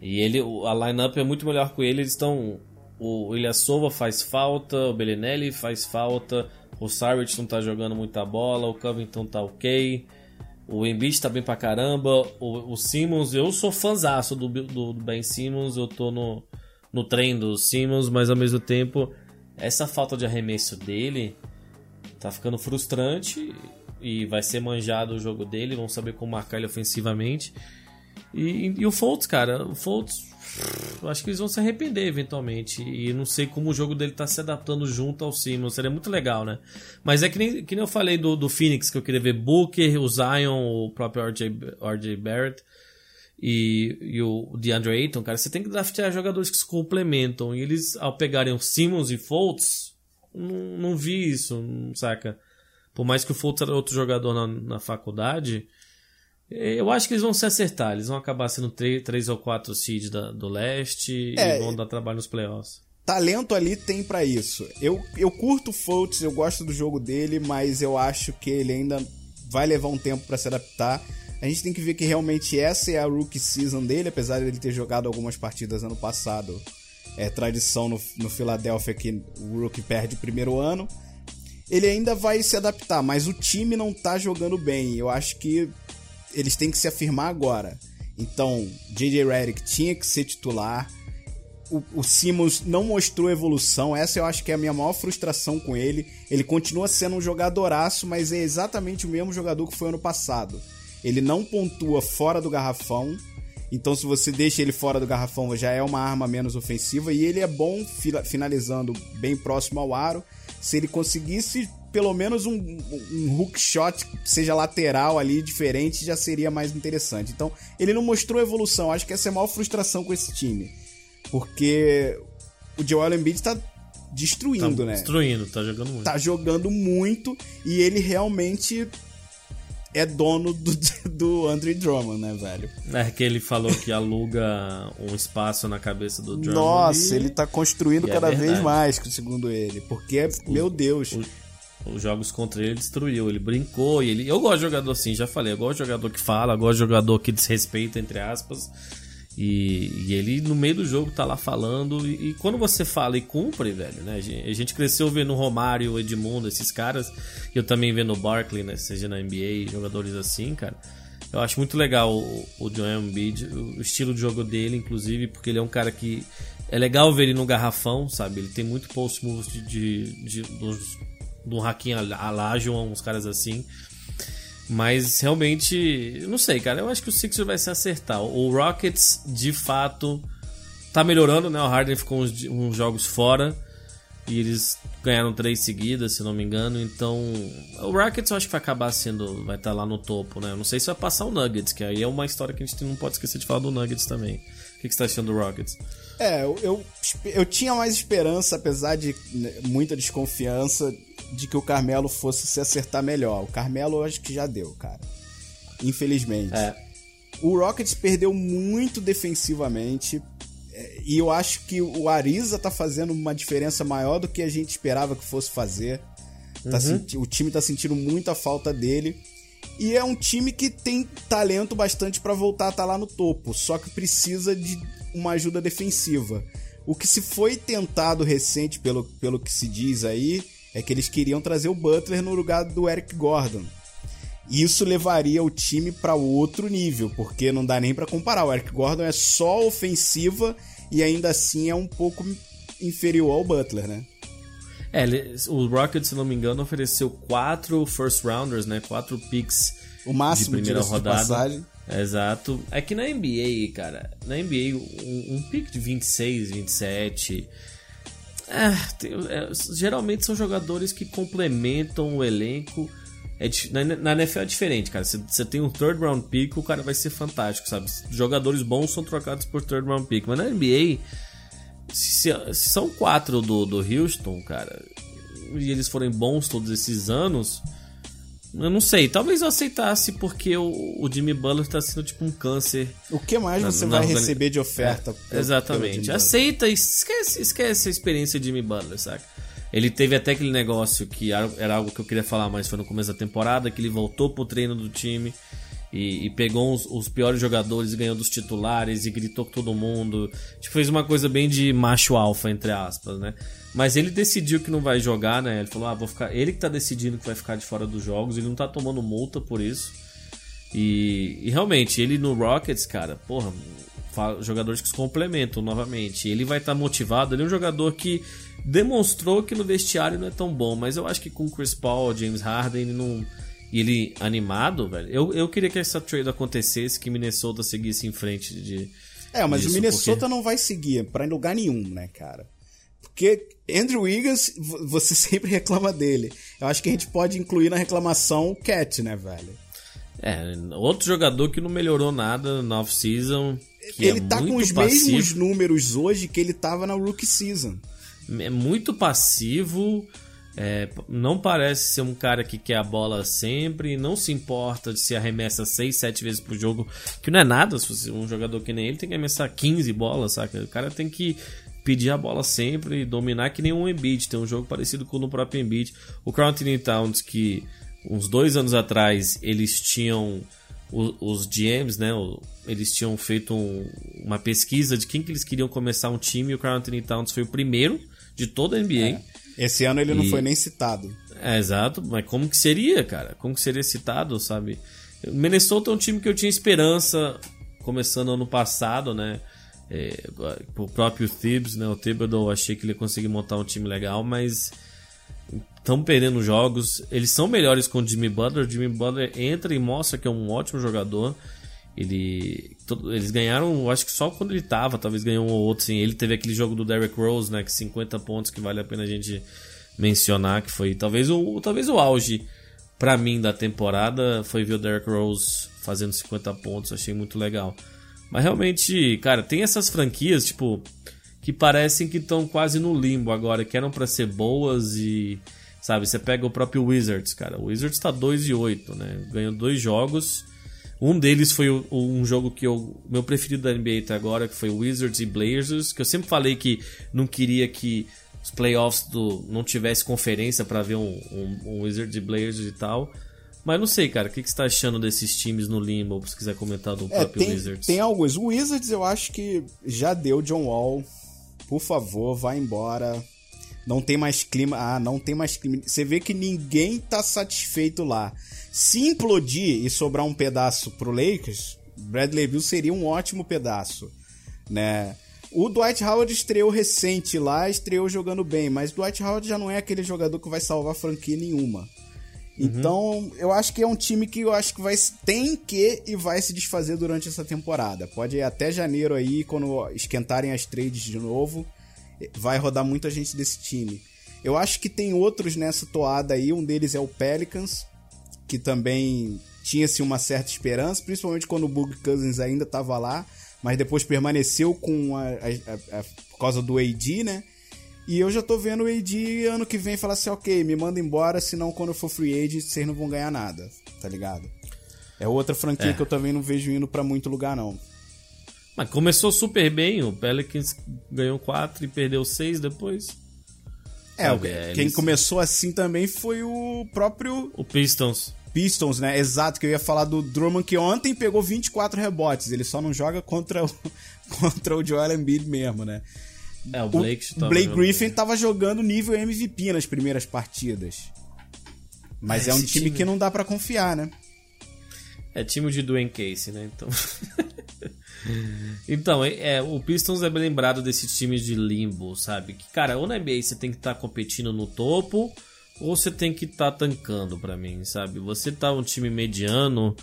E ele a lineup é muito melhor com ele, eles estão o Ilyasova faz falta, o Bellinelli faz falta, o Sarich não tá jogando muita bola, o Covington tá ok, o Embiid tá bem pra caramba, o, o Simmons, eu sou fãzaço do, do, do Ben Simmons, eu tô no, no trem do Simmons, mas ao mesmo tempo, essa falta de arremesso dele tá ficando frustrante e vai ser manjado o jogo dele, vão saber como marcar ele ofensivamente. E, e o Fultz, cara, o Fultz, eu acho que eles vão se arrepender eventualmente. E não sei como o jogo dele tá se adaptando junto ao Simmons. Seria muito legal, né? Mas é que nem, que nem eu falei do, do Phoenix, que eu queria ver Booker, o Zion, o próprio RJ, Barrett e, e o DeAndre Ayton, cara. Você tem que draftear jogadores que se complementam. E eles, ao pegarem o Simmons e Fultz, não, não vi isso, saca? Por mais que o Fultz era outro jogador na, na faculdade eu acho que eles vão se acertar. Eles vão acabar sendo três, três ou quatro seeds da, do leste é, e vão dar trabalho nos playoffs. Talento ali tem para isso. Eu, eu curto o Fultz, eu gosto do jogo dele, mas eu acho que ele ainda vai levar um tempo para se adaptar. A gente tem que ver que realmente essa é a rookie season dele, apesar de ele ter jogado algumas partidas ano passado. É tradição no, no Philadelphia que o rookie perde o primeiro ano. Ele ainda vai se adaptar, mas o time não tá jogando bem. Eu acho que eles têm que se afirmar agora. Então, J.J. Redick tinha que ser titular. O, o Simmons não mostrou evolução. Essa eu acho que é a minha maior frustração com ele. Ele continua sendo um jogadoraço, mas é exatamente o mesmo jogador que foi ano passado. Ele não pontua fora do garrafão. Então, se você deixa ele fora do garrafão, já é uma arma menos ofensiva. E ele é bom finalizando bem próximo ao aro. Se ele conseguisse pelo menos um, um hook shot, seja lateral ali, diferente, já seria mais interessante. Então, ele não mostrou evolução. Acho que essa é a maior frustração com esse time. Porque o Joel Embiid tá destruindo, tá né? Destruindo, tá jogando muito. Tá jogando muito e ele realmente é dono do, *laughs* do Andre Drummond, né, velho? É que ele falou que aluga um espaço na cabeça do Drummond. Nossa, e... ele tá construindo é cada é vez mais, segundo ele. Porque, o, meu Deus. O os jogos contra ele destruiu. Ele brincou e ele. Eu gosto de jogador assim, já falei. Eu gosto de jogador que fala, eu gosto de jogador que desrespeita, entre aspas. E, e ele no meio do jogo tá lá falando. E, e, quando você fala e cumpre, velho, né? A gente cresceu vendo Romário, Edmundo, esses caras. Eu também vendo Barkley, né? Seja na NBA, jogadores assim, cara. Eu acho muito legal o, o Joel Embiid, o estilo de jogo dele, inclusive, porque ele é um cara que é legal ver ele no garrafão, sabe? Ele tem muito post moves de, de, de dos do Hakim Alajuwon, uns caras assim. Mas realmente, não sei, cara. Eu acho que o Sixers vai se acertar. O Rockets, de fato, tá melhorando, né? O Harden ficou uns, uns jogos fora. E eles ganharam três seguidas, se não me engano. Então, o Rockets eu acho que vai acabar sendo. Vai estar tá lá no topo, né? Eu não sei se vai passar o Nuggets, que aí é uma história que a gente não pode esquecer de falar do Nuggets também. O que, que você tá achando do Rockets? É, eu, eu, eu tinha mais esperança, apesar de né, muita desconfiança, de que o Carmelo fosse se acertar melhor. O Carmelo eu acho que já deu, cara. Infelizmente. É. O Rockets perdeu muito defensivamente. É, e eu acho que o Ariza tá fazendo uma diferença maior do que a gente esperava que fosse fazer. Tá uhum. o time tá sentindo muita falta dele. E é um time que tem talento bastante para voltar a estar tá lá no topo. Só que precisa de uma ajuda defensiva. O que se foi tentado recente, pelo, pelo que se diz aí, é que eles queriam trazer o Butler no lugar do Eric Gordon. Isso levaria o time para outro nível, porque não dá nem para comparar. O Eric Gordon é só ofensiva e ainda assim é um pouco inferior ao Butler, né? É, o Rockets, se não me engano, ofereceu quatro first rounders, né? Quatro picks o máximo de primeira rodada. De passagem. Exato. É que na NBA, cara, na NBA, um, um pick de 26, 27. É, tem, é, geralmente são jogadores que complementam o elenco. É, na, na NFL é diferente, cara. Você tem um third round pick, o cara vai ser fantástico, sabe? Jogadores bons são trocados por third round pick. Mas na NBA, se, se são quatro do, do Houston, cara, e eles forem bons todos esses anos eu não sei, talvez eu aceitasse porque o, o Jimmy Butler tá sendo tipo um câncer. O que mais na, você na vai organi... receber de oferta? É, pelo, exatamente. Pelo Aceita e esquece, esquece a experiência de Jimmy Butler, saca? Ele teve até aquele negócio que era algo que eu queria falar, mas foi no começo da temporada, que ele voltou pro treino do time e, e pegou os, os, piores jogadores e ganhou dos titulares e gritou com todo mundo. Tipo, fez uma coisa bem de macho alfa, entre aspas, né? Mas ele decidiu que não vai jogar, né? Ele falou, ah, vou ficar. Ele que tá decidindo que vai ficar de fora dos jogos, ele não tá tomando multa por isso. E, e realmente, ele no Rockets, cara, porra, jogadores que se complementam novamente. Ele vai estar tá motivado, ele é um jogador que demonstrou que no vestiário não é tão bom, mas eu acho que com Chris Paul, James Harden, ele não e ele animado, velho. Eu, eu queria que essa trade acontecesse, que Minnesota seguisse em frente de. É, mas disso, o Minnesota porque... não vai seguir para lugar nenhum, né, cara? Porque Andrew Wiggins, você *laughs* sempre reclama dele. Eu acho que a gente pode incluir na reclamação o Cat, né, velho? É, outro jogador que não melhorou nada na off-season. Ele é tá com os passivo. mesmos números hoje que ele tava na rookie season. É muito passivo. É, não parece ser um cara que quer a bola sempre, não se importa de se arremessa 6, 7 vezes por jogo, que não é nada, se você um jogador que nem ele tem que arremessar 15 bolas, saca? O cara tem que pedir a bola sempre e dominar que nem um Embiid, tem um jogo parecido com o próprio Embiid. O Carl Towns, que uns dois anos atrás eles tinham os, GMs, né? Eles tinham feito um, uma pesquisa de quem que eles queriam começar um time e o Carl Anthony Towns foi o primeiro de toda a NBA. É. Esse ano ele e... não foi nem citado. É, exato, mas como que seria, cara? Como que seria citado, sabe? Minnesota é um time que eu tinha esperança começando ano passado, né? É, o próprio Thibs, né? O Thibodeau, achei que ele ia conseguir montar um time legal, mas estão perdendo jogos. Eles são melhores com o Jimmy Butler. O Jimmy Butler entra e mostra que é um ótimo jogador. Ele, todo, eles ganharam, acho que só quando ele tava, talvez ganhou um ou outro. Sim. Ele teve aquele jogo do Derrick Rose, né? Que 50 pontos que vale a pena a gente mencionar, que foi talvez o, talvez o auge para mim da temporada foi ver o Derrick Rose fazendo 50 pontos, achei muito legal. Mas realmente, cara, tem essas franquias, tipo, que parecem que estão quase no limbo agora, que eram para ser boas e sabe, você pega o próprio Wizards, cara. O Wizards tá 2 e 8, né? Ganhou dois jogos um deles foi o, um jogo que eu. Meu preferido da NBA até agora, que foi Wizards e Blazers, que eu sempre falei que não queria que os playoffs do, não tivesse conferência para ver um, um, um, Wizards e Blazers e tal. Mas não sei, cara, o que, que você tá achando desses times no limbo? Se quiser comentar do é, próprio tem, Wizards. Tem alguns. O Wizards eu acho que já deu John Wall. Por favor, vá embora. Não tem mais clima. Ah, não tem mais clima. Você vê que ninguém tá satisfeito lá. Se implodir e sobrar um pedaço pro Lakers, Bradley Bill seria um ótimo pedaço, né? O Dwight Howard estreou recente lá, estreou jogando bem, mas Dwight Howard já não é aquele jogador que vai salvar franquia nenhuma. Uhum. Então, eu acho que é um time que eu acho que vai tem que e vai se desfazer durante essa temporada. Pode ir até janeiro aí, quando esquentarem as trades de novo, vai rodar muita gente desse time. Eu acho que tem outros nessa toada aí, um deles é o Pelicans, que também tinha-se uma certa esperança, principalmente quando o Bug Cousins ainda estava lá, mas depois permaneceu com a, a, a, por causa do AD, né? E eu já tô vendo o AD ano que vem falar assim, ok, me manda embora, senão quando eu for free agent vocês não vão ganhar nada, tá ligado? É outra franquia é. que eu também não vejo indo para muito lugar, não. Mas começou super bem, o Pelicans ganhou 4 e perdeu 6 depois. É, é quem começou assim também foi o próprio... O Pistons. Pistons, né? Exato, que eu ia falar do Drummond, que ontem pegou 24 rebotes. Ele só não joga contra o, *laughs* contra o Joel Embiid mesmo, né? É, o Blake, o Blake Griffin bem. tava jogando nível MVP nas primeiras partidas. Mas é, é um time, time, que não dá para confiar, né? É time de Dwayne Casey, né? Então. *laughs* então, é, é, o Pistons é bem lembrado desses times de limbo, sabe? Que, cara, ou na NBA você tem que estar tá competindo no topo, ou você tem que estar tá tancando para mim, sabe? Você tá um time mediano.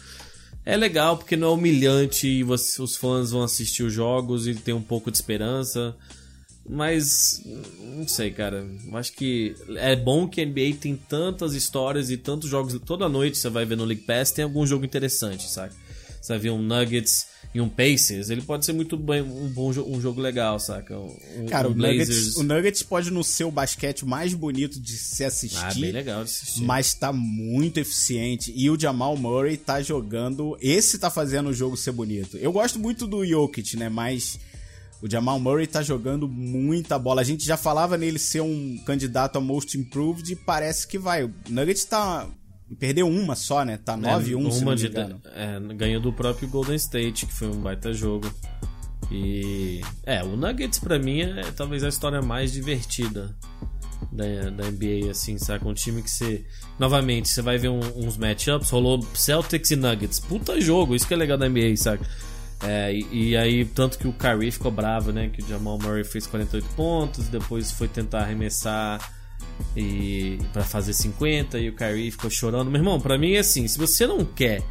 É legal porque não é humilhante e você, os fãs vão assistir os jogos e tem um pouco de esperança. Mas, não sei, cara. Acho que é bom que a NBA tem tantas histórias e tantos jogos. Toda noite você vai ver no League Pass, tem algum jogo interessante, sabe? Você vai ver um Nuggets e um Pacers, ele pode ser muito bem um bom um jogo legal, saca? Um, Cara, um o, Nuggets, o Nuggets pode não ser o basquete mais bonito de se assistir. Ah, bem legal de assistir. Mas tá muito eficiente. E o Jamal Murray tá jogando. Esse tá fazendo o jogo ser bonito. Eu gosto muito do Jokic, né? Mas o Jamal Murray tá jogando muita bola. A gente já falava nele ser um candidato a Most Improved e parece que vai. O Nuggets tá Perdeu uma só, né? Tá 9 É, 1 se não uma de, é, ganhou do próprio Golden State, que foi um baita jogo. E é, o Nuggets pra mim é talvez a história mais divertida da, da NBA, assim, saca? Um time que você. Novamente, você vai ver um- uns matchups, rolou Celtics e Nuggets. Puta jogo, isso que é legal da NBA, saca? É, e, e aí, tanto que o Kyrie ficou bravo, né? Que o Jamal Murray fez 48 pontos, depois foi tentar arremessar e para fazer 50 e o Kyrie ficou chorando. Meu irmão, pra mim é assim, se você não quer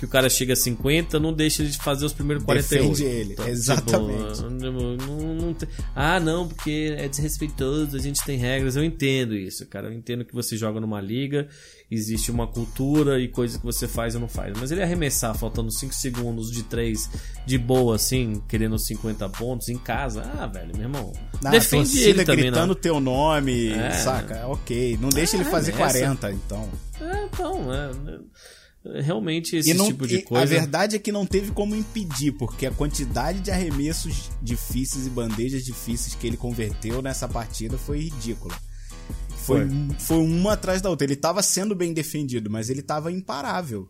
que o cara chegue a 50, não deixa ele de fazer os primeiros 48. Defende ele, Então, exatamente. tipo, não- não- não Ah, não, porque é desrespeitoso, a gente tem regras. Eu entendo isso, cara. Eu entendo que você joga numa liga, existe uma cultura e coisas que você faz ou não faz. Mas ele arremessar faltando 5 segundos de 3 de boa, assim, querendo 50 pontos em casa. Ah, velho, meu irmão. Na defende ele também, gritando não. teu nome, É. saca? Ok. Não deixa ele É, fazer nessa. 40, então. É, então, é, é, realmente esse não- tipo de coisa. A verdade é que não teve como impedir, porque a quantidade de arremessos difíceis e bandejas difíceis que ele converteu nessa partida foi ridícula. Foi, foi uma atrás da outra. Ele tava sendo bem defendido, mas ele tava imparável.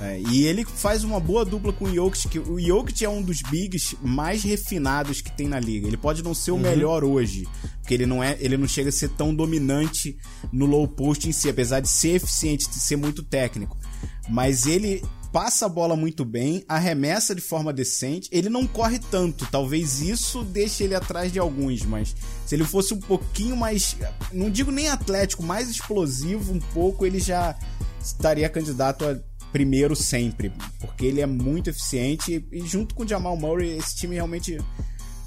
É, e ele faz uma boa dupla com o Jokic, que o Jokic é um dos bigs mais refinados que tem na liga. Ele pode não ser o melhor hoje, porque ele não é, ele não chega a ser tão dominante no low post em si, apesar de ser eficiente, de ser muito técnico. Mas ele passa a bola muito bem, arremessa de forma decente, ele não corre tanto, talvez isso deixe ele atrás de alguns, mas se ele fosse um pouquinho mais, não digo nem atlético, mais explosivo um pouco, ele já estaria candidato a primeiro sempre, porque ele é muito eficiente e junto com o Jamal Murray esse time realmente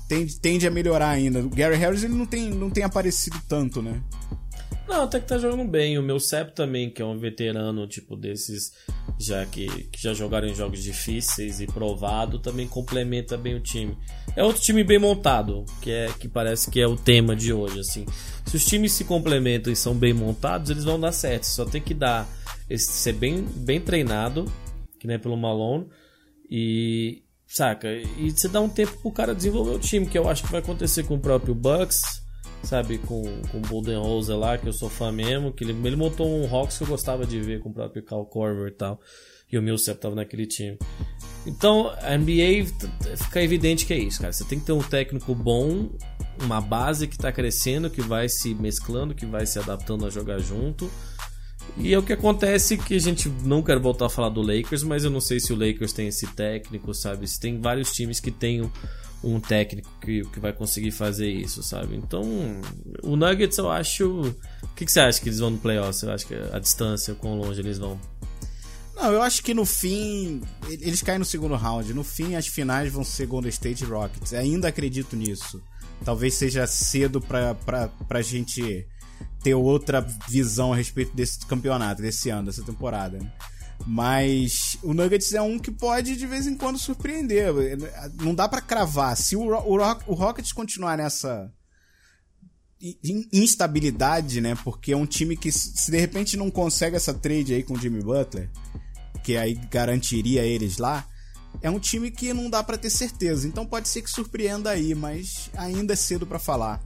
tende, tende a melhorar ainda. O Gary Harris ele não tem, não tem aparecido tanto, né? Não, até que tá jogando bem. O meu Cep também, que é um veterano, tipo, desses já que, que já jogaram em jogos difíceis e provado, também complementa bem o time. É outro time bem montado, que é que parece que é o tema de hoje, assim. Se os times se complementam e são bem montados, eles vão dar certo. Só tem que dar esse, ser bem, bem treinado, que nem pelo Malone, e saca? E você dá um tempo pro cara desenvolver o time, que eu acho que vai acontecer com o próprio Bucks sabe, com, com o Rose lá, que eu sou fã mesmo, que ele, ele montou um Hawks que eu gostava de ver com o próprio Cal Corver e tal, e o Millsap tava naquele time. Então, a NBA fica evidente que é isso, cara. Você tem que ter um técnico bom, uma base que tá crescendo, que vai se mesclando, que vai se adaptando a jogar junto. E é o que acontece que a gente não quer voltar a falar do Lakers, mas eu não sei se o Lakers tem esse técnico, sabe? Se tem vários times que tem um, um técnico que, que vai conseguir fazer isso, sabe? Então, o Nuggets eu acho. O que, que você acha que eles vão no playoffs? Você acha que a distância, quão longe eles vão? Não, eu acho que no fim eles caem no segundo round. No fim, as finais vão ser Golden State Rockets. Ainda acredito nisso. Talvez seja cedo pra, pra, pra gente ter outra visão a respeito desse campeonato, desse ano, dessa temporada. né? Mas o Nuggets é um que pode de vez em quando surpreender. Não dá pra cravar. Se o, o, o Rockets continuar nessa in- instabilidade, né? Porque é um time que se de repente não consegue essa trade aí com o Jimmy Butler, que aí garantiria eles lá, é um time que não dá pra ter certeza. Então pode ser que surpreenda aí, mas ainda é cedo pra falar.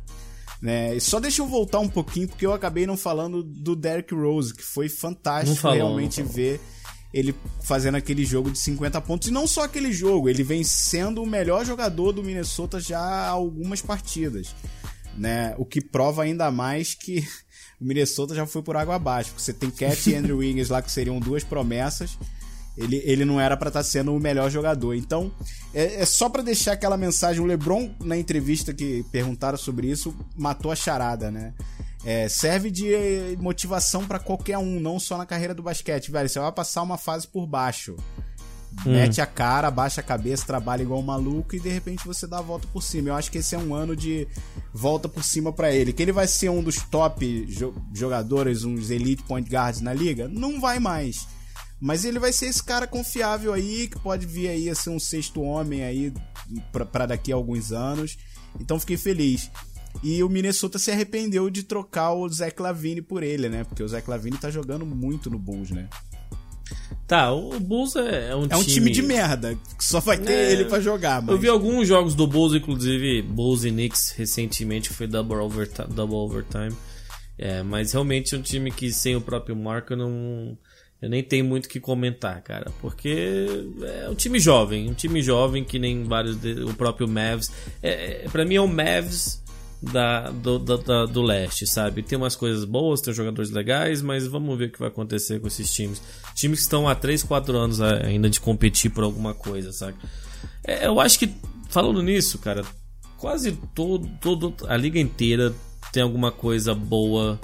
Né? Só deixa eu voltar um pouquinho, porque eu acabei não falando do Derrick Rose, que foi fantástico falou, realmente ver ele fazendo aquele jogo de 50 pontos. E não só aquele jogo, ele vem sendo o melhor jogador do Minnesota já há algumas partidas. Né? O que prova ainda mais que *laughs* o Minnesota já foi por água abaixo. Porque você tem Cat e Andrew Wiggins lá que seriam duas promessas. Ele, ele não era pra estar sendo o melhor jogador. Então, é, é só pra deixar aquela mensagem. O LeBron, na entrevista que perguntaram sobre isso, matou a charada, né? É, serve de eh, motivação pra qualquer um, não só na carreira do basquete, velho. Você vai passar uma fase por baixo. Mete a cara, baixa a cabeça, trabalha igual um maluco e de repente você dá a volta por cima. Eu acho que esse é um ano de volta por cima pra ele. Que ele vai ser um dos top jo- jogadores, uns elite point guards na liga? Não vai mais. Mas ele vai ser esse cara confiável aí, que pode vir aí a ser um sexto homem aí pra- pra daqui a alguns anos. Então fiquei feliz. E o Minnesota se arrependeu de trocar o Zach Lavine por ele, né? Porque o Zach Lavine tá jogando muito no Bulls, né? Tá, o Bulls é, é um É um time de merda, que só vai ter É, ele pra jogar, mas... Eu vi alguns jogos do Bulls, inclusive Bulls e Knicks recentemente, que foi double overtime, double overtime. É, mas realmente é um time que sem o próprio Marco eu não. Eu nem tenho muito o que comentar, cara. Porque é um time jovem. Um time jovem que nem vários. de- o próprio Mavs. É, é, pra mim é o Mavs da, do, da- da- do leste, sabe? Tem umas coisas boas, tem jogadores legais, mas vamos ver o que vai acontecer com esses times. Times que estão há 3, 4 anos ainda de competir por alguma coisa, sabe? É, eu acho que, falando nisso, cara, quase todo, todo a liga inteira tem alguma coisa boa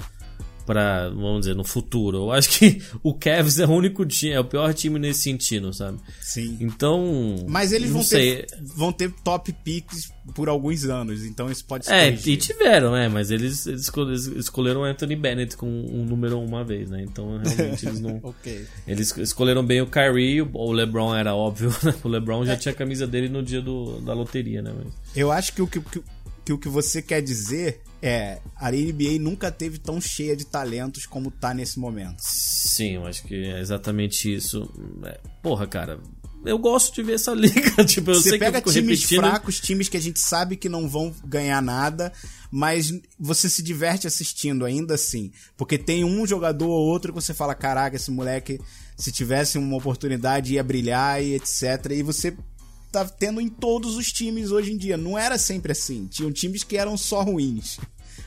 pra, vamos dizer, no futuro. Eu acho que *laughs* o Cavs é o único time, é o pior time nesse sentido, sabe? Sim. Então. Mas eles não vão sei. ter, vão ter top picks por alguns anos, então isso pode ser. É, corrigir. e tiveram, né? Mas eles, eles escol- eles escolheram o Anthony Bennett com um número um uma vez, né? Então realmente eles não. *laughs* Ok. Eles escolheram bem o Kyrie, o LeBron era óbvio, *laughs* né? O LeBron já tinha a camisa dele no dia do, da loteria, né? Mas- Eu acho que o que, que, que o que você quer dizer é a NBA nunca teve tão cheia de talentos como tá nesse momento. Sim, eu acho que é exatamente isso. É, Porra, cara, eu gosto de ver essa *laughs* liga. tipo, eu Você sei que eu pega times repetindo. fracos, times que a gente sabe que não vão ganhar nada, mas você se diverte assistindo ainda assim. Porque tem um jogador ou outro que você fala: caraca, esse moleque, se tivesse uma oportunidade, ia brilhar e etc. E você tá tendo em todos os times hoje em dia. Não era sempre assim. Tinham times que eram só ruins.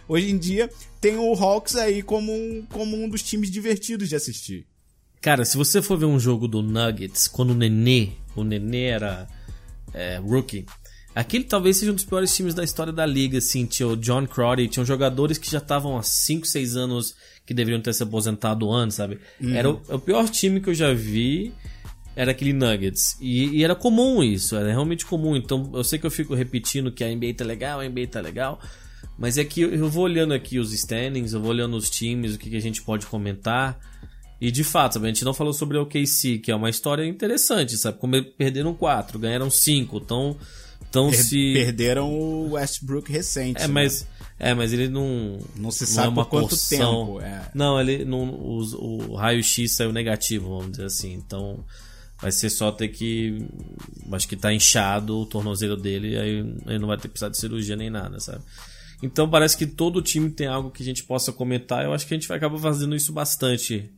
Hoje em dia tem o Hawks aí como um, como um dos times divertidos de assistir. Cara, se você for ver um jogo do Nuggets, quando o Nenê, o Nenê era é, rookie, aquele talvez seja um dos piores times da história da liga, assim, tinha o John Crowder, tinham jogadores que já estavam há 5, 6 anos que deveriam ter se aposentado antes, sabe? Era o, o pior time que eu já vi, era aquele Nuggets. E, e era comum isso, era realmente comum. Então eu sei que eu fico repetindo que a NBA tá legal, a NBA tá legal. Mas é que eu- vou olhando aqui os standings, eu vou olhando os times, o que, que a gente pode comentar. E de fato, sabe, a gente não falou sobre o OKC, que é uma história interessante, sabe? Como perderam quatro, ganharam cinco, então, então Per- se. Perderam o Westbrook recente. É, né? mas. É, mas ele não. Não se não sabe é uma por quanto porção. tempo. É. Não, ele não. os- o raio-x saiu negativo, vamos dizer assim. Então. Vai ser só ter que. Acho que tá inchado o tornozelo dele, aí ele não vai ter precisar de cirurgia nem nada, sabe? Então parece que todo time tem algo que a gente possa comentar. Eu acho que a gente vai acabar fazendo isso bastante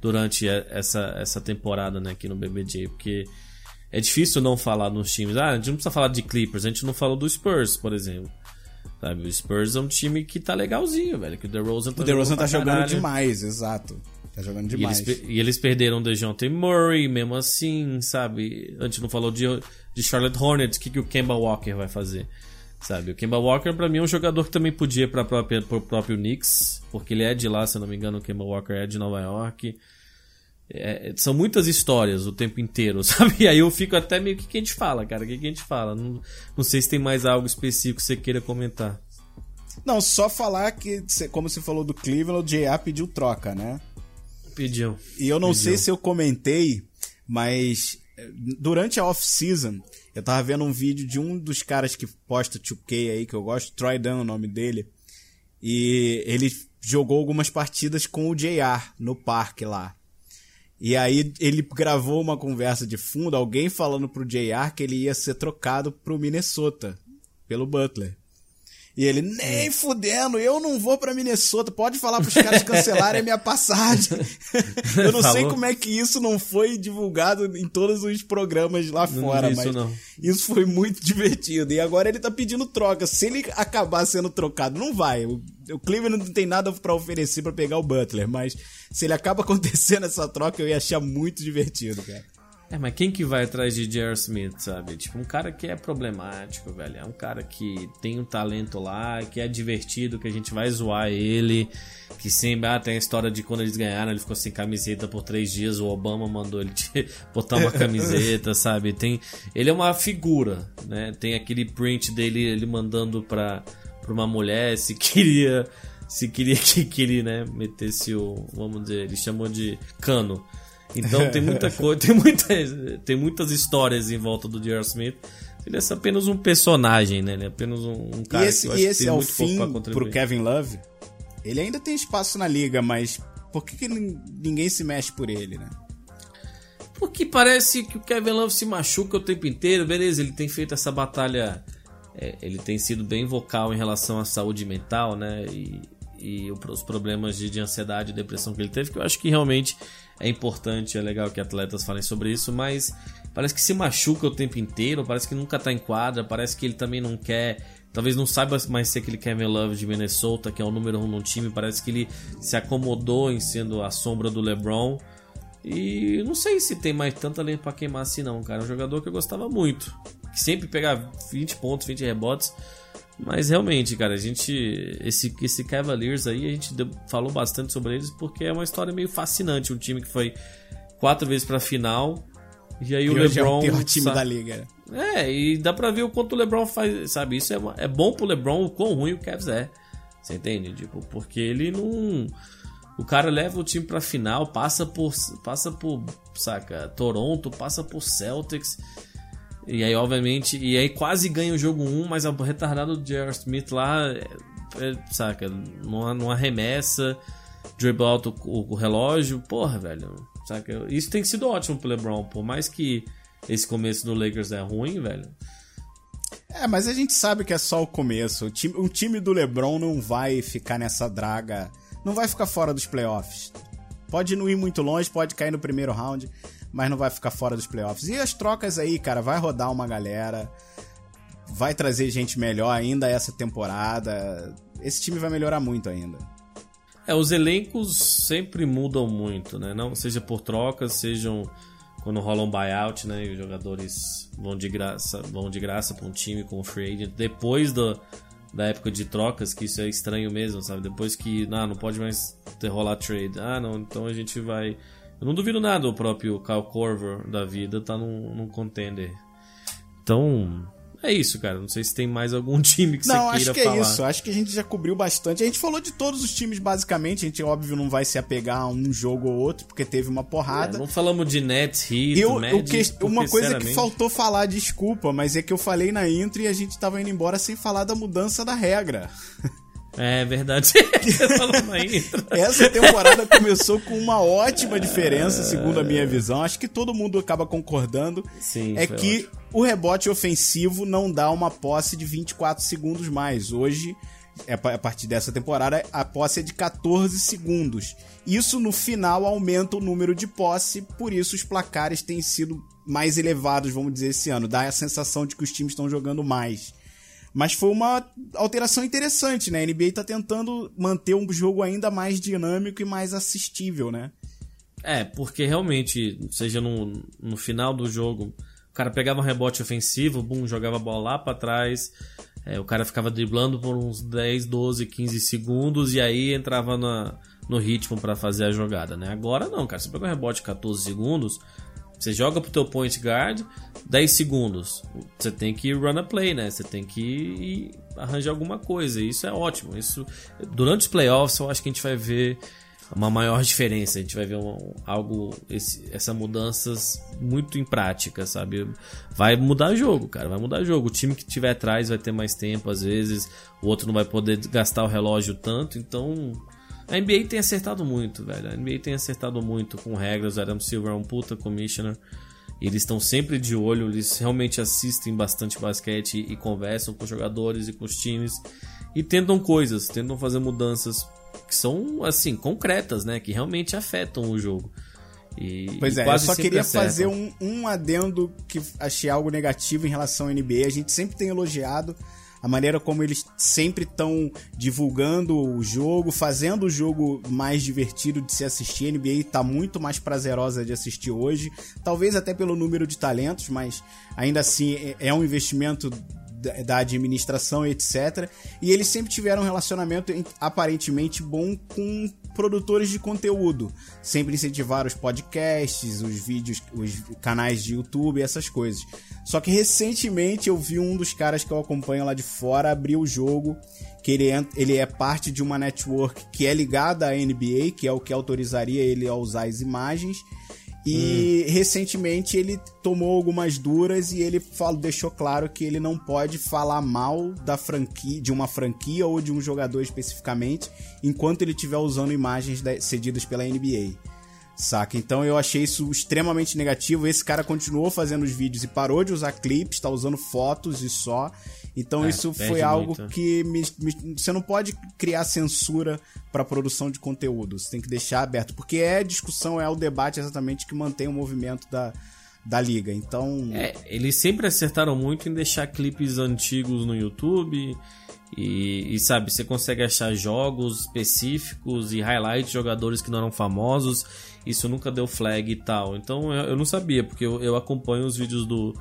durante essa, essa temporada né, aqui no BBJ, porque é difícil não falar nos times. Ah, a gente não precisa falar de Clippers, a gente não falou do Spurs, por exemplo. Sabe, o Spurs é um time que tá legalzinho, velho. Que o DeRozan tá O DeRozan tá jogando caralho. demais, exato. Tá jogando E eles, demais. e eles perderam o DeJounte Murray, mesmo assim, sabe? A gente não falou de, de Charlotte Hornets, o que, que o Kemba Walker vai fazer? Sabe? O Kemba Walker, pra mim, é um jogador que também podia ir própria, pro próprio Knicks, porque ele é de lá, se eu não me engano, o Kemba Walker é de Nova York. É, são muitas histórias o tempo inteiro, *laughs* sabe? E aí eu fico até meio que que a gente fala, cara? O que, que a gente fala? Não, não sei se tem mais algo específico que você queira comentar. Não, só falar que, como você falou do Cleveland, o J.A. pediu troca, né? Pediu. E eu não Pediu. sei se eu comentei, mas eh, durante a off-season, eu tava vendo um vídeo de um dos caras que posta 2K aí, que eu gosto, Troy Dunn é o nome dele. E ele jogou algumas partidas com o JR no parque lá. E aí ele gravou uma conversa de fundo, alguém falando pro JR que ele ia ser trocado pro Minnesota, pelo Butler. E ele, nem fudendo, eu não vou pra Minnesota, pode falar pros caras cancelarem a minha passagem. *laughs* eu não sei Falou? como é que isso não foi divulgado em todos os programas lá Não fora, isso, mas não. isso foi muito *laughs* divertido. E agora ele tá pedindo troca. Se ele acabar sendo trocado, não vai. O, o Cleveland não tem nada pra oferecer pra pegar o Butler, mas se ele acaba *laughs* acontecendo essa troca, eu ia achar muito divertido, cara. É, mas quem que vai atrás de J.R. Smith, sabe? Tipo, um cara que é problemático, velho. É um cara que tem um talento lá, que é divertido, que a gente vai zoar ele. Que sempre, ah, tem a história de quando eles ganharam, ele ficou sem camiseta por três dias, o Obama mandou ele *laughs* botar uma camiseta, *laughs* sabe? Tem, ele é uma figura, né? Tem aquele print dele, ele mandando pra, pra uma mulher se queria... Se queria *laughs* que, que ele, né, metesse o... Vamos dizer, ele chamou de cano. Então tem muita *laughs* coisa, tem, muita, tem muitas histórias em volta do J.R. Smith. Ele é apenas um personagem, né? Ele é apenas um, um E cara esse, que eu e esse é o fim pro. Kevin Love. Ele ainda tem espaço na liga, mas por que, que nin- ninguém se mexe por ele, né? Porque parece que o Kevin Love se machuca o tempo inteiro, beleza, ele tem feito essa batalha, é, ele tem sido bem vocal em relação à saúde mental, né? E, e os problemas de, de ansiedade e depressão que ele teve, que eu acho que realmente é importante, é legal que atletas falem sobre isso, mas parece que se machuca o tempo inteiro, parece que nunca tá em quadra, parece que ele também não quer, talvez não saiba mais ser aquele Kevin Love de Minnesota, que é o número um no time, parece que ele se acomodou em sendo a sombra do LeBron. E não sei se tem mais tanta lenha pra queimar assim não, cara. É um jogador que eu gostava muito. Que sempre pegava 20 pontos, 20 rebotes. Mas realmente, cara, a gente. Esse, esse Cavaliers aí, a gente falou bastante sobre eles porque é uma história meio fascinante. Um time que foi quatro vezes pra final. E aí e o LeBron. É o pior time sabe? da liga. É, e dá pra ver o quanto o LeBron faz. Sabe, isso é, é bom pro LeBron o quão ruim o Cavs é. Você entende? Tipo, porque ele não. O cara leva o time pra final, passa por. Passa por. Saca? Toronto, passa por Celtics. E aí, obviamente, e aí quase ganha o jogo 1, mas o retardado do J.R. Smith lá, é, é, saca, não arremessa, dribble alto o, o, relógio, porra, velho, saca? Isso tem sido ótimo pro LeBron, por mais que esse começo do Lakers é ruim, velho. É, mas a gente sabe que é só o começo. O time, o time do LeBron não vai ficar nessa draga, não vai ficar fora dos playoffs. Pode não ir muito longe, pode cair no primeiro round, mas não vai ficar fora dos playoffs. E as trocas aí, cara, vai rodar uma galera, vai trazer gente melhor ainda essa temporada. Esse time vai melhorar muito ainda. É, os elencos sempre mudam muito, né? Não seja por trocas, sejam quando rola um buyout, né? E os jogadores vão de graça, vão de graça para um time com o free agent depois do, da época de trocas, que isso é estranho mesmo, sabe? Depois que não, não pode mais ter rolar trade. Ah, não, então a gente vai eu não duvido nada o próprio Kyle Corver da vida tá num, num contender. Então, é isso, cara. Não sei se tem mais algum *laughs* time que não, você queira falar. Não, acho que falar. é isso. Acho que a gente já cobriu bastante. A gente falou de todos os times, basicamente. A gente, óbvio, não vai se apegar a um jogo ou outro, porque teve uma porrada. É, não falamos de Nets, Heat, eu, Magic, que, Uma coisa que faltou falar, desculpa, mas é que eu falei na intro e a gente tava indo embora sem falar da mudança da regra. *laughs* É verdade. *laughs* Essa temporada começou com uma ótima diferença, segundo a minha visão. Acho que todo mundo acaba concordando. Sim, é que ótimo. o rebote ofensivo não dá uma posse de 24 segundos mais. Hoje, é a partir dessa temporada, a posse é de 14 segundos. Isso no final aumenta o número de posse, por isso os placares têm sido mais elevados, vamos dizer, esse ano. Dá a sensação de que os times estão jogando mais. Mas foi uma alteração interessante, né? A NBA tá tentando manter um jogo ainda mais dinâmico e mais assistível, né? É, porque realmente, seja no, no final do jogo, o cara pegava um rebote ofensivo, bum, jogava a bola lá pra trás, é, o cara ficava driblando por uns 10, 12, 15 segundos e aí entrava na, no ritmo para fazer a jogada, né? Agora não, cara, você pega um rebote 14 segundos, você joga pro teu point guard, 10 segundos. Você tem que run a play, né? Você tem que arranjar alguma coisa. E isso é ótimo. Isso durante os playoffs eu acho que a gente vai ver uma maior diferença. A gente vai ver algo, esse, essa mudanças muito em prática, sabe? Vai mudar jogo, cara. Vai mudar jogo. O time que tiver atrás vai ter mais tempo, às vezes. O outro não vai poder gastar o relógio tanto. Então, a NBA tem acertado muito, velho. A NBA tem acertado muito com regras. O Adam Silver é um puta commissioner. Eles estão sempre de olho, eles realmente assistem bastante basquete e conversam com os jogadores e com os times e tentam coisas, tentam fazer mudanças que são assim concretas, né, que realmente afetam o jogo. E, pois e é, eu só queria acertam. fazer um, um adendo que achei algo negativo em relação à NBA. A gente sempre tem elogiado a maneira como eles sempre estão divulgando o jogo, fazendo o jogo mais divertido de se assistir. A NBA está muito mais prazerosa de assistir hoje, talvez até pelo número de talentos, mas ainda assim é, é um investimento da administração, etc. E eles sempre tiveram um relacionamento aparentemente bom com produtores de conteúdo. Sempre incentivaram os podcasts, os vídeos, os canais de YouTube, essas coisas. Só que recentemente eu vi um dos caras que eu acompanho lá de fora abrir o jogo, que ele é, ele é parte de uma network que é ligada à NBA, que é o que autorizaria ele a usar as imagens. E hum. recentemente ele tomou algumas duras e ele falou, deixou claro que ele não pode falar mal da franquia, de uma franquia ou de um jogador especificamente, enquanto ele estiver usando imagens cedidas pela NBA. Saca? Então eu achei isso extremamente negativo. Esse cara continuou fazendo os vídeos e parou de usar clipes, tá usando fotos e só. Então É, isso foi algo muito. que me- me- você não pode criar censura para produção de conteúdo. Você tem que deixar aberto, porque é discussão, é o debate exatamente que mantém o movimento da, da liga. Então, É, eles sempre acertaram muito em deixar clipes antigos no YouTube. E, e, sabe, você consegue achar jogos específicos e highlights de jogadores que não eram famosos. Isso nunca deu flag e tal. Então eu, eu não sabia, porque eu, eu acompanho os vídeos do,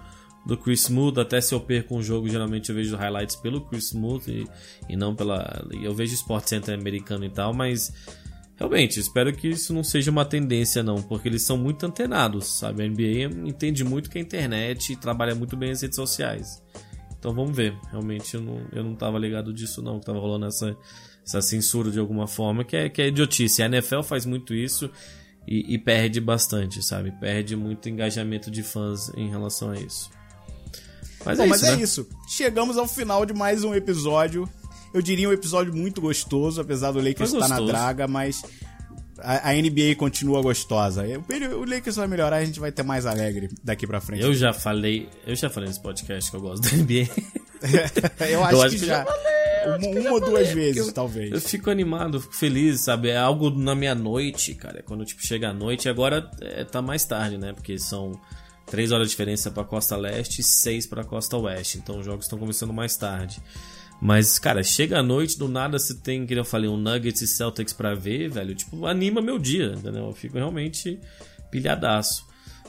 do Chris Smooth. Até se eu perco um jogo, geralmente eu vejo highlights pelo Chris Smooth e, e não pela. Eu vejo Sport Center americano e tal, mas Realmente, espero que isso não seja uma tendência, não, porque eles são muito antenados, sabe? A NBA entende muito que a internet e trabalha muito bem as redes sociais. Então vamos ver. Realmente eu não, eu não tava ligado disso, não, que tava rolando essa, essa censura de alguma forma, que é, que é idiotice. A NFL faz muito isso e, e perde bastante, sabe? Perde muito engajamento de fãs em relação a isso. Mas Bom, é mas isso, é né? isso. Chegamos ao final de mais um episódio. Eu diria um episódio muito gostoso, apesar do Lakers estar na gostoso. draga, mas a, a NBA continua gostosa. O, o Lakers vai melhorar, a gente vai ter mais alegre daqui pra frente. Eu já falei, eu já falei nesse podcast que eu gosto da NBA. *laughs* Eu acho, acho que, que já. já uma uma ou duas vezes, eu, talvez. Eu fico animado, fico feliz, sabe? É algo na minha noite, cara. É Quando tipo chega a noite, agora é, tá mais tarde, né? Porque são três horas de diferença pra costa leste e seis pra costa oeste. Então os jogos estão começando mais tarde. Mas, cara, chega a noite, do nada você tem, que eu falei, um Nuggets e Celtics pra ver, velho. Tipo, anima meu dia, entendeu? Eu fico realmente pilhadaço.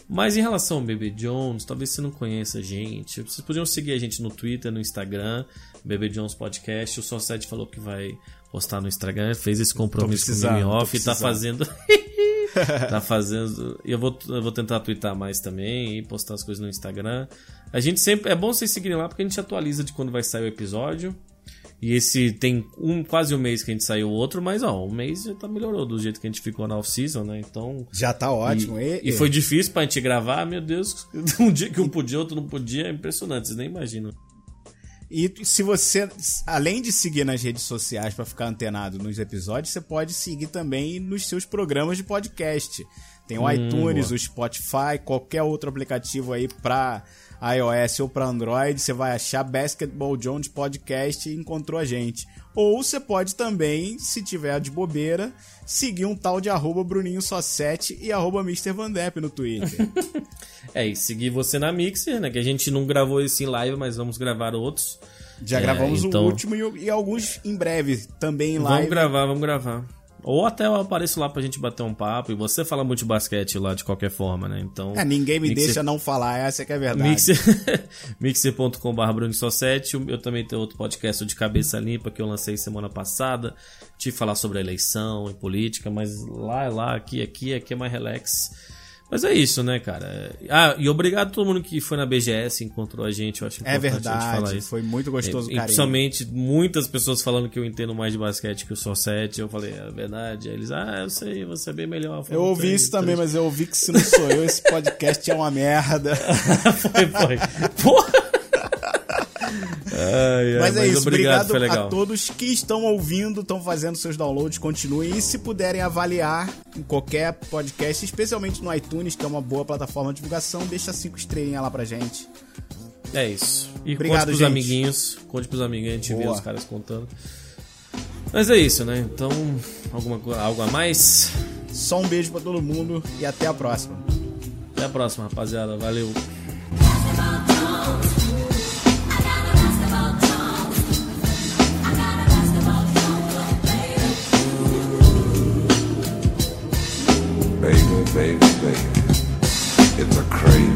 Mas em relação ao Bebê Jones, talvez você não conheça a gente. Vocês podiam seguir a gente no Twitter, no Instagram, Bebê Jones Podcast. O Só7 falou que vai postar no Instagram, fez esse compromisso com o precisando, Mimi tô Off e tá fazendo. *laughs* *laughs* tá fazendo. E eu vou, eu vou tentar twittar mais também e postar as coisas no Instagram. A gente sempre. É bom vocês seguirem lá porque a gente atualiza de quando vai sair o episódio. E esse tem um, quase um mês que a gente saiu o outro, mas ó, um mês já tá melhorou do jeito que a gente ficou na off-season, né? Então. Já tá ótimo. E, E, e foi difícil pra gente gravar, meu Deus. *laughs* Um dia que um podia, outro não podia, é impressionante, vocês nem imaginam. E se você, além de seguir nas redes sociais pra ficar antenado nos episódios, você pode seguir também nos seus programas de podcast. Tem o iTunes, boa. o Spotify, qualquer outro aplicativo aí pra iOS ou pra Android, você vai achar Basketball Jones Podcast e encontrou a gente. Ou você pode também, se tiver de bobeira, seguir um tal de arroba Bruninho Só 7 e arroba Mr. Van Depp no Twitter. *laughs* É, e seguir você na Mixer, né? Que a gente não gravou esse em live, mas vamos gravar outros. Já É, gravamos então- o último e, e alguns em breve também em Vamos live. gravar, vamos gravar. Ou até eu apareço lá pra gente bater um papo. E você fala muito de basquete lá de qualquer forma, né? Então. É, ninguém me Mixer- deixa não falar, essa que é a verdade. Mixer, *laughs* mixer.com.br 7. Eu também tenho outro podcast de Cabeça Limpa que eu lancei semana passada. Tive falar sobre a eleição e política, mas lá é lá, aqui, aqui, aqui é mais relax. Mas é isso, né, cara? Ah, e obrigado a todo mundo que foi na BGS, encontrou a gente. Eu acho É importante a gente falar verdade, isso. foi muito gostoso e carinho. principalmente muitas pessoas falando que eu entendo mais de basquete que o 7. Eu falei, é verdade. Aí eles, ah, eu sei, você é bem melhor. Eu ouvi isso também, mas eu ouvi que se não sou eu, esse podcast é uma merda. *laughs* foi, foi. Porra! Ai, ai, Mas é isso, obrigado, obrigado, a todos que estão ouvindo, estão fazendo seus downloads, continuem. E se puderem avaliar em qualquer podcast, especialmente no iTunes, que é uma boa plataforma de divulgação, deixa cinco estrelinhas lá pra gente. É isso. E Obrigado, conte pros gente. amiguinhos. Conte pros amiguinhos, a gente vê Boa. os caras contando. Mas é isso, né? Então, alguma, algo a mais? Só um beijo pra todo mundo e até a próxima. Até a próxima, rapaziada. Valeu. Baby, baby. It's a craving,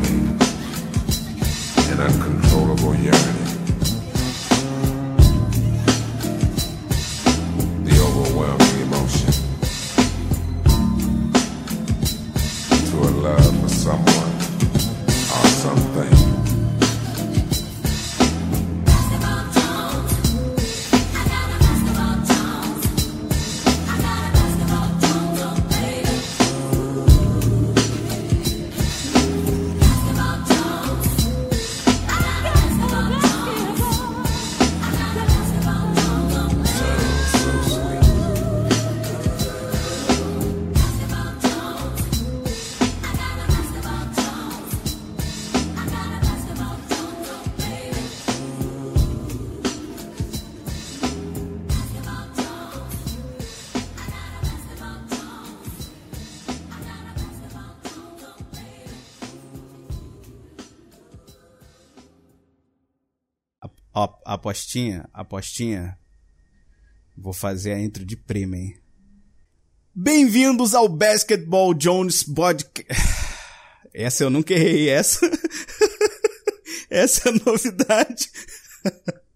apostinha, apostinha. Vou fazer a intro de prima, hein? Bem-vindos ao Basketball Jones Podcast. *sighs* Essa eu nunca errei, essa. *laughs* essa é a novidade. *laughs*